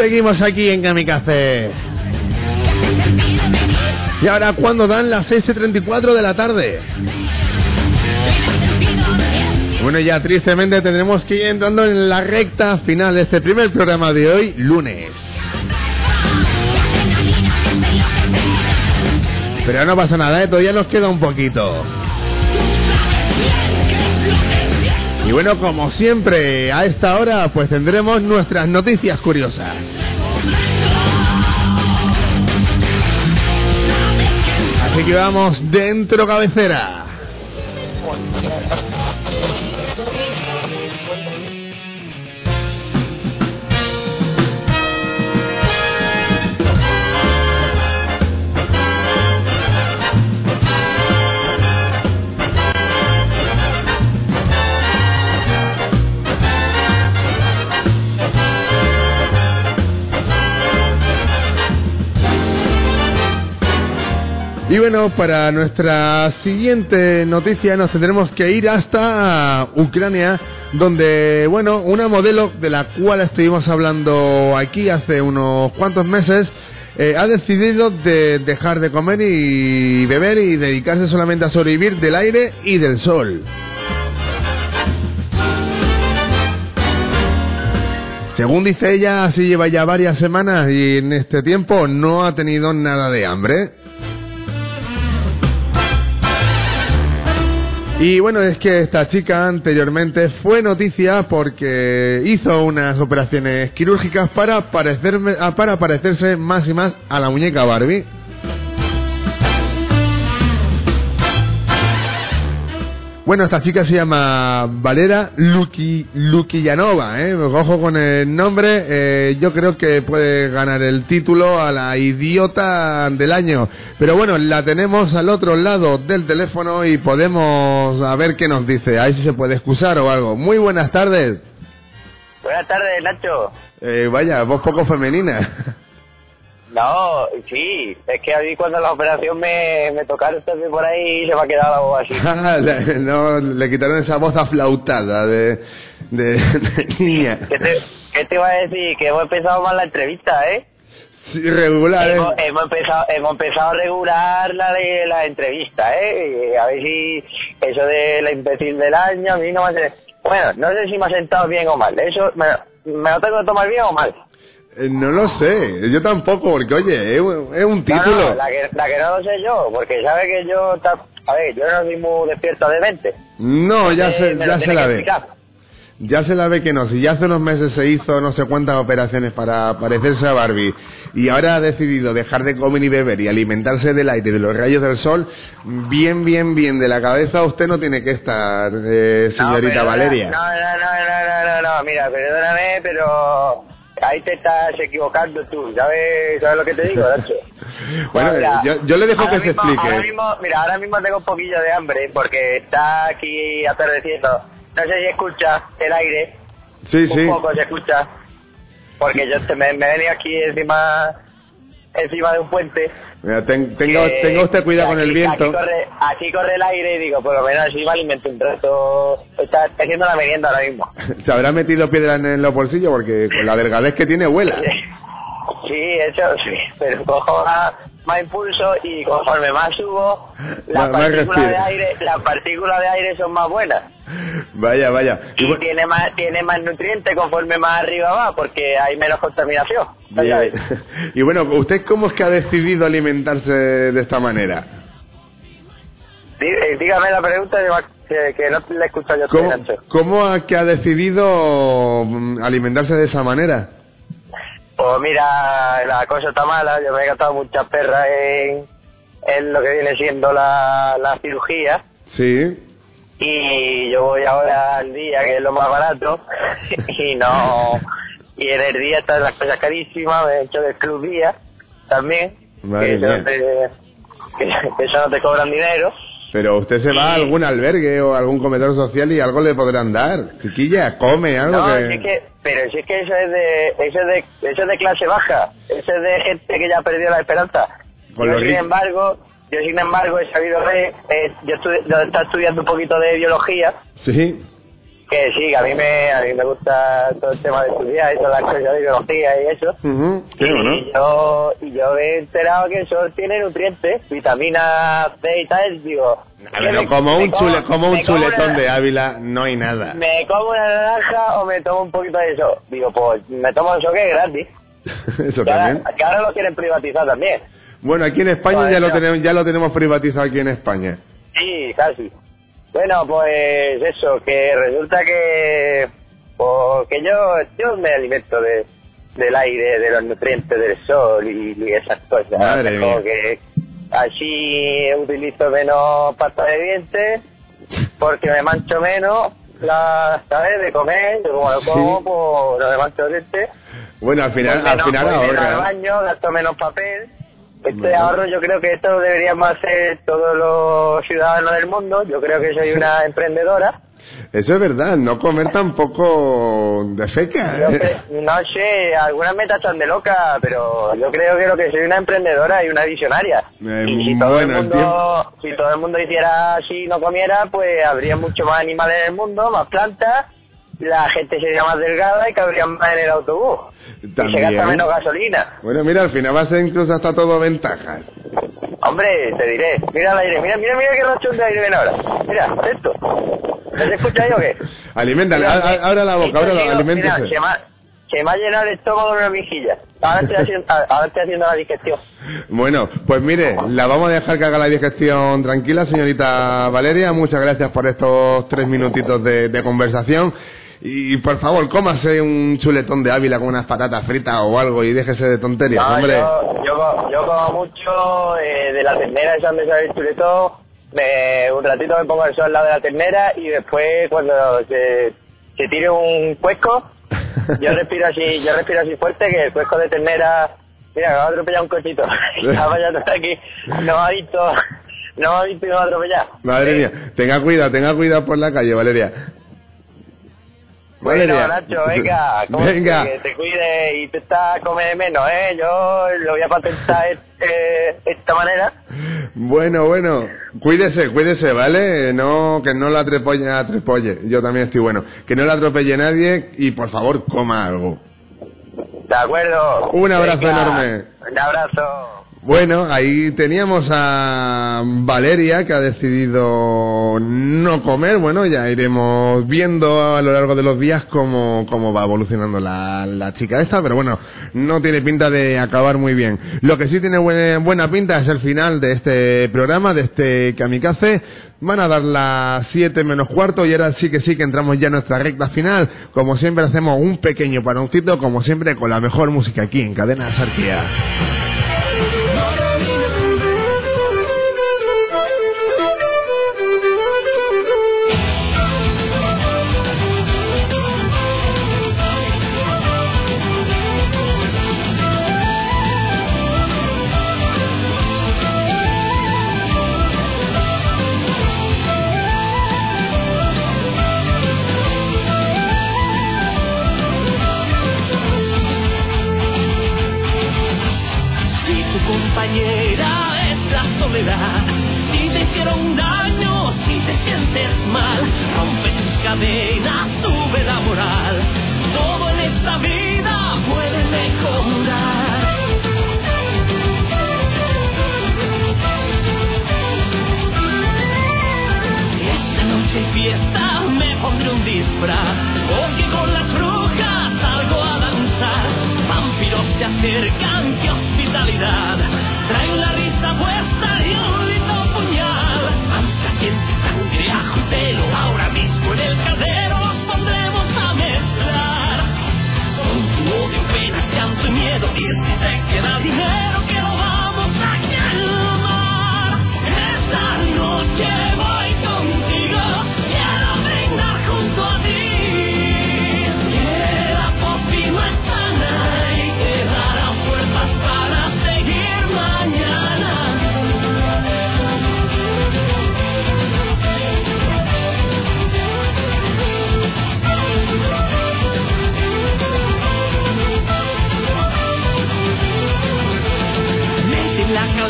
Seguimos aquí en Kamikaze. Y ahora, ¿cuándo dan las 6.34 de la tarde? Bueno, ya tristemente tendremos que ir entrando en la recta final de este primer programa de hoy, lunes. Pero no pasa nada, ¿eh? todavía nos queda un poquito. Y bueno, como siempre, a esta hora pues tendremos nuestras noticias curiosas. Así que vamos dentro cabecera. Y bueno, para nuestra siguiente noticia nos tendremos que ir hasta Ucrania, donde, bueno, una modelo de la cual estuvimos hablando aquí hace unos cuantos meses, eh, ha decidido de dejar de comer y beber y dedicarse solamente a sobrevivir del aire y del sol. Según dice ella, así lleva ya varias semanas y en este tiempo no ha tenido nada de hambre. Y bueno, es que esta chica anteriormente fue noticia porque hizo unas operaciones quirúrgicas para, parecerme, ah, para parecerse más y más a la muñeca Barbie. Bueno, esta chica se llama Valera Luki, Lukiyanova, ¿eh? Ojo con el nombre, eh, yo creo que puede ganar el título a la idiota del año. Pero bueno, la tenemos al otro lado del teléfono y podemos a ver qué nos dice, a ver si se puede excusar o algo. Muy buenas tardes. Buenas tardes, Nacho. Eh, vaya, voz poco femenina. [LAUGHS] No, sí, es que a mí cuando la operación me, me tocaron también por ahí y se me ha quedado la voz así. [LAUGHS] Ah, le- no, le quitaron esa voz aflautada de, de, de niña. ¿Qué te, qué te iba a decir? Que hemos empezado mal la entrevista, ¿eh? Sí, regular, ¿eh? Hemos, hemos empezado hemos empezado a regular la de la entrevista, ¿eh? A ver si eso de la imbécil del año a mí no me hace... Bueno, no sé si me ha sentado bien o mal. Eso me, me lo tengo que tomar bien o mal. Eh, No lo sé, yo tampoco, porque oye, es, un- es un No, título. no, la que, la que no lo sé yo, porque sabe que yo... A ver, yo no soy muy despierto de mente. No, ya se, ya se la ve. Ya se la ve que no. Si ya hace unos meses se hizo no sé cuántas operaciones para parecerse a Barbie y ahora ha decidido dejar de comer y beber y alimentarse del aire y de los rayos del sol, bien, bien, bien de la cabeza usted no tiene que estar, eh, No, señorita perdona, Valeria. No, no, no, no, no, no, no, mira, perdóname, pero ahí te estás equivocando tú, ¿sabes, ¿sabes lo que te digo, Nacho? [LAUGHS] Bueno, mira, yo, yo le dejo que se mismo- explique. Ahora mismo, mira, ahora mismo tengo un poquillo de hambre porque está aquí atardeciendo. No sé si escucha el aire, Sí, un sí. poco se escucha, porque yo te- me, me venido aquí encima encima de un puente. Mira, ten- tenga, que- tenga usted cuidado con el viento. Aquí corre, aquí corre el aire y digo, por lo menos así me alimento un rato. Está, está haciendo la merienda ahora mismo. [LAUGHS] Se habrá metido piedra en los bolsillos porque con la delgadez que tiene vuela. [LAUGHS] Sí, eso sí, pero [LAUGHS] cojo más impulso y conforme más subo, [LAUGHS] las Más- de aire, las partículas de aire son más buenas. Vaya, vaya. Y tiene más, tiene más nutrientes conforme más arriba va, porque hay menos contaminación. ¿ya Bien. sabes? [LAUGHS] Y bueno, ¿usted cómo es que ha decidido alimentarse de esta manera? Eh, Dígame la pregunta que, que no la he escuchado yo ¿Cómo, cómo es que ha decidido mm, alimentarse de esa manera? Pues mira, la cosa está mala, yo me he gastado muchas perras en, en lo que viene siendo la, la cirugía Sí. y yo voy ahora al día, que es lo más barato, [LAUGHS] y no... Y en el día están las cosas carísimas, me he hecho del club día también, Madre que eso, mía. no te, que, [LAUGHS] que eso no te cobran dinero. Pero usted se va a algún albergue o algún comedor social y algo le podrán dar. Chiquilla, come algo No, que... si es que, pero si es que eso es de, eso es de, eso es de clase baja, eso es de gente que ya perdió la esperanza. Con yo sin embargo, yo sin embargo he sabido ver, eh, yo, estu- yo estaba estudiando un poquito de biología Sí. Que sí, que a mí me, a mí me gusta todo el tema de estudiar y todas las cosas de biología y eso. Bueno. Y yo, y yo me he enterado que el sol tiene nutrientes, vitamina C y tal, digo... Pero como me un, como- chule, como un chuletón una- de Ávila, no hay nada. ¿Me como una naranja o me tomo un poquito de eso? Digo, pues me tomo eso que es gratis. [LAUGHS] Eso Que ahora, también. que ahora lo quieren privatizar también. Bueno, aquí en España Joder, ya lo tenemos, ya lo tenemos privatizado aquí en España. Sí, casi. Bueno, pues eso, que resulta que, pues, que yo, yo me alimento de, del aire, de los nutrientes del sol y, y esas cosas. Madre Como mía. que así utilizo menos pasta de dientes porque me mancho menos, la, ¿sabes? De comer, yo como lo como, pues no me mancho dientes. Bueno, al final, al menos- final voy menos al ahorra. baño, gasto menos papel. Este Bueno. ahorro yo creo que esto deberíamos hacer todos los ciudadanos del mundo. Yo creo que soy una [LAUGHS] emprendedora. Eso es verdad, no comer tampoco de feca. ¿eh? no sé, algunas me tachan de loca, pero yo creo que lo que soy una emprendedora y una visionaria. Eh, Y si todo, bueno, el mundo, si todo el mundo hiciera así y no comiera, pues habría mucho más animales en el mundo, más plantas, la gente sería más delgada y cabría más en el autobús. Y se También. gasta menos gasolina. Bueno, mira, al final va a ser incluso hasta todo ventajas. Hombre, te diré, mira el aire, mira, mira, mira qué rachón de aire viene ahora. Mira, esto. ¿No se escucha ahí o qué? [LAUGHS] Aliméntale, Mira, a- a- abra la boca, abra la. Mira, se me, ha, se me ha llenado el estómago de una mejilla. Ahora estoy haciendo, [LAUGHS] ahora estoy haciendo la digestión. Bueno, pues mire, la vamos a dejar que haga la digestión tranquila, señorita Valeria. Muchas gracias por estos tres minutitos de, de conversación. Y por favor, cómase un chuletón de Ávila con unas patatas fritas o algo y déjese de tonterías, No, hombre. yo, yo, yo como mucho eh, de la ternera, esa donde sale el chuletón, me, un ratito me pongo el sol al lado de la ternera y después cuando se, se tire un cuesco, [LAUGHS] yo respiro así, yo respiro así fuerte que el cuesco de ternera, mira, me va a atropellar un cochito. [LAUGHS] [LAUGHS] Estaba ya todo aquí, no ha visto, no me ha visto me va a atropellar. Madre mía, tenga cuidado, tenga cuidado por la calle, Valeria. Bueno. Nacho, venga, [LAUGHS] ¿cómo Venga. Que te cuide y te estás comer menos, ¿eh? Yo lo voy a patentar [LAUGHS] eh, esta manera. Bueno, bueno, cuídese, cuídese, ¿vale? No, que no la atrepolle, atrepolle. Yo también estoy bueno. Que no la atropelle nadie y por favor coma algo. De acuerdo. Un abrazo Venga, enorme. Un abrazo. Bueno, ahí teníamos a Valeria que ha decidido no comer. Bueno, ya iremos viendo a lo largo de los días cómo, cómo va evolucionando la, la chica esta, pero bueno, no tiene pinta de acabar muy bien. Lo que sí tiene buena, buena pinta es el final de este programa, de este Kamikaze. Van a dar las 7 menos cuarto y ahora sí que sí que entramos ya en nuestra recta final. Como siempre hacemos un pequeño paroncito, como siempre con la mejor música aquí en Cadena Sarquía.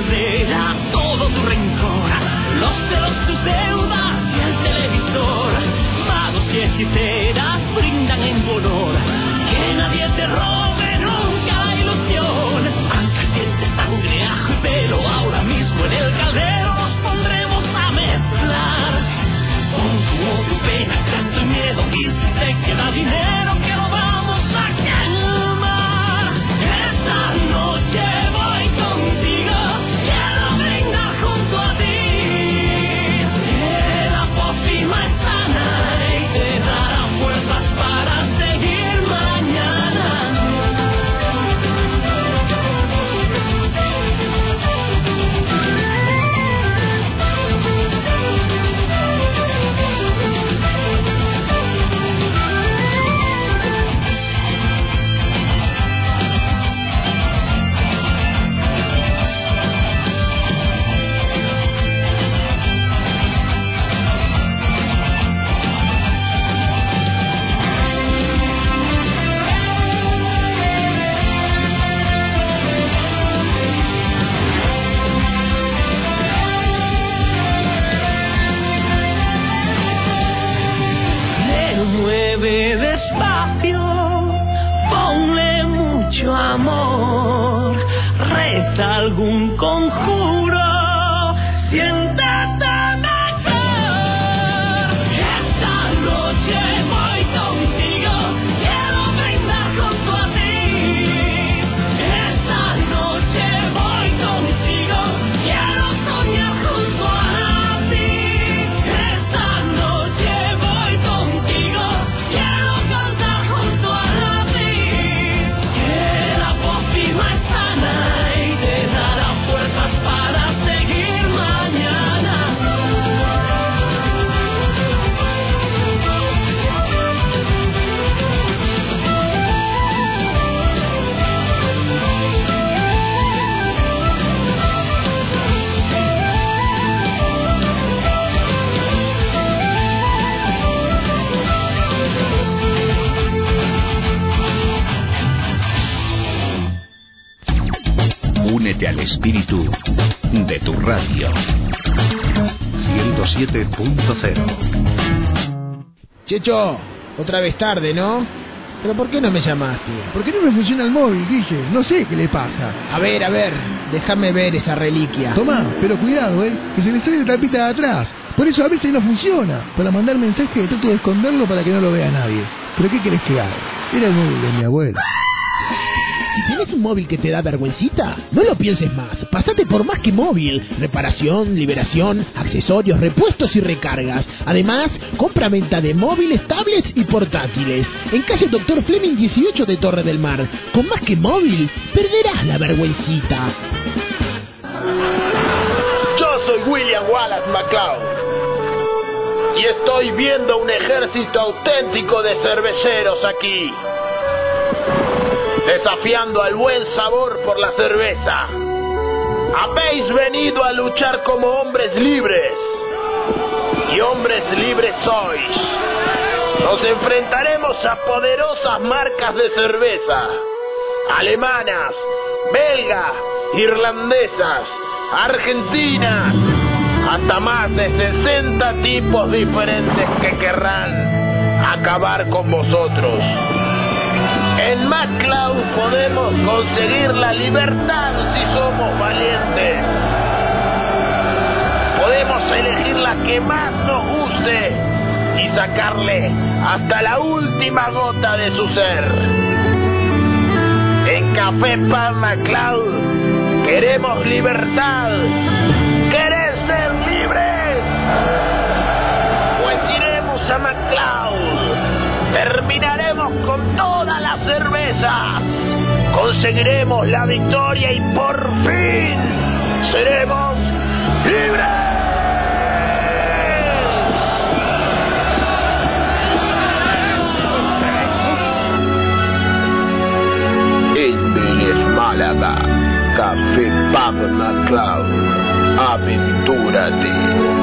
devolver todo tu rencor. Los celos otra vez tarde, ¿no? ¿Pero por qué no me llamaste? ¿Por qué no me funciona el móvil, Guille? No sé qué le pasa. A ver, a ver, déjame ver esa reliquia. Tomá, pero cuidado, ¿eh? Que se le sale la tapita de atrás. Por eso a veces no funciona. Para mandar mensaje trato de esconderlo para que no lo vea nadie. ¿Pero qué querés que haga? Era el móvil de mi abuela. Tienes un móvil que te da vergüencita, no lo pienses más. Pasate por más que móvil. Reparación, liberación, accesorios, repuestos y recargas. Además, compra-venta de móviles, tablets y portátiles. En calle Doctor Fleming 18 de Torre del Mar. Con más que móvil, perderás la vergüencita. Yo soy William Wallace McCloud y estoy viendo un ejército auténtico de cerveceros aquí, desafiando al buen sabor por la cerveza. Habéis venido a luchar como hombres libres y hombres libres sois. Nos enfrentaremos a poderosas marcas de cerveza, alemanas, belgas, irlandesas, argentinas, hasta más de 60 tipos diferentes que querrán acabar con vosotros. MacLeod podemos conseguir la libertad si somos valientes. Podemos elegir la que más nos guste y sacarle hasta la última gota de su ser. En Café Pan MacLeod queremos libertad. ¿Querés ser libres? Pues a MacLeod. Terminaremos con todas las cervezas. Conseguiremos la victoria y por fin seremos libres. Café Pub MacLeod. Aventúrate. me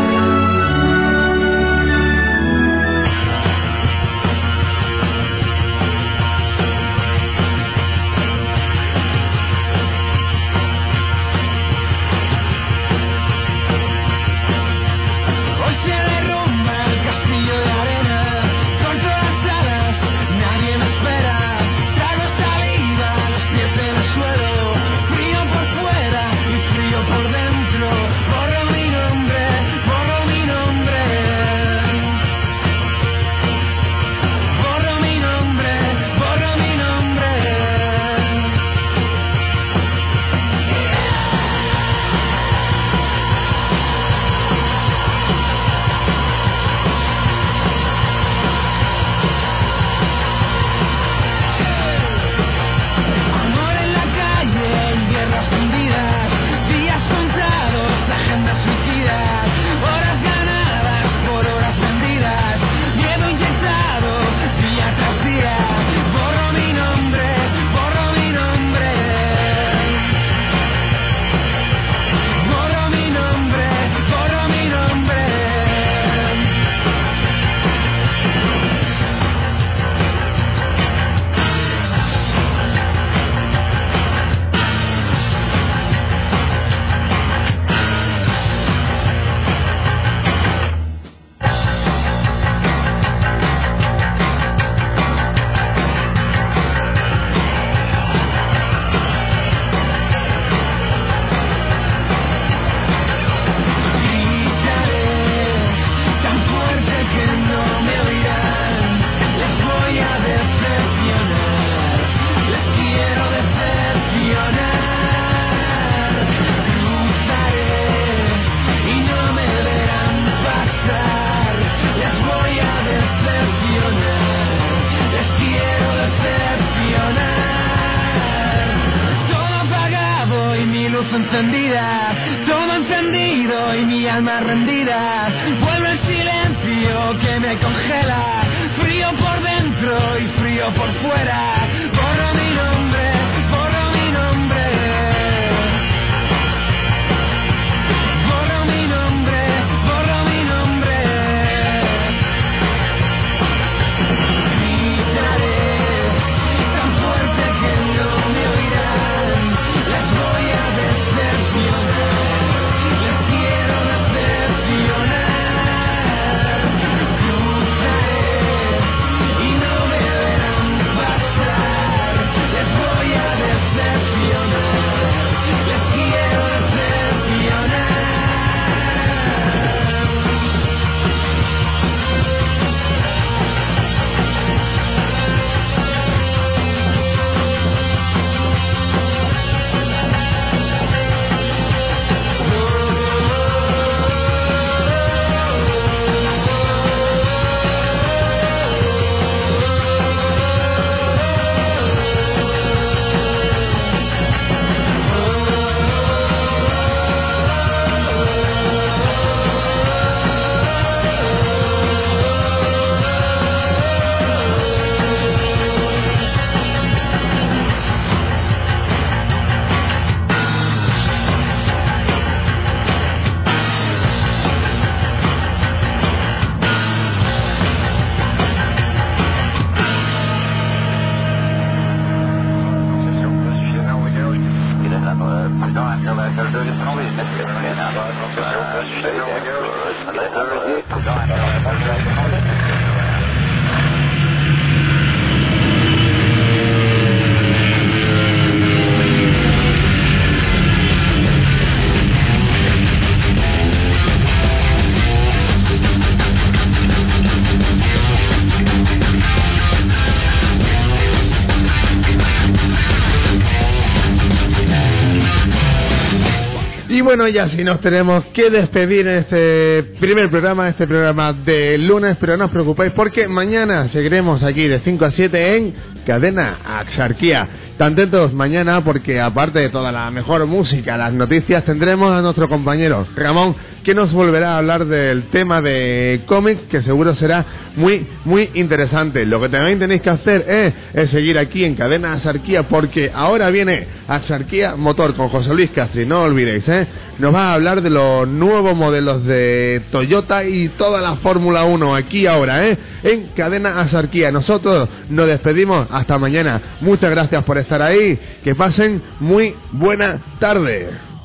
bueno, ya si nos tenemos que despedir en este primer programa, este programa de lunes, pero no os preocupéis porque mañana seguiremos aquí de 5 a 7 en Cadena Axarquía. Tan atentos mañana porque aparte de toda la mejor música, las noticias, tendremos a nuestro compañero Ramón que nos volverá a hablar del tema de cómics que seguro será muy, muy interesante. Lo que también tenéis que hacer es, es seguir aquí en Cadena Axarquía porque ahora viene Axarquía Motor con José Luis Castri, no olvidéis, ¿eh? Nos va a hablar de los nuevos modelos de Toyota y toda la Fórmula 1 aquí ahora, ¿eh? En Cadena Axarquía. Nosotros nos despedimos hasta mañana. Muchas gracias por estar ahí. Que pasen muy buena tarde.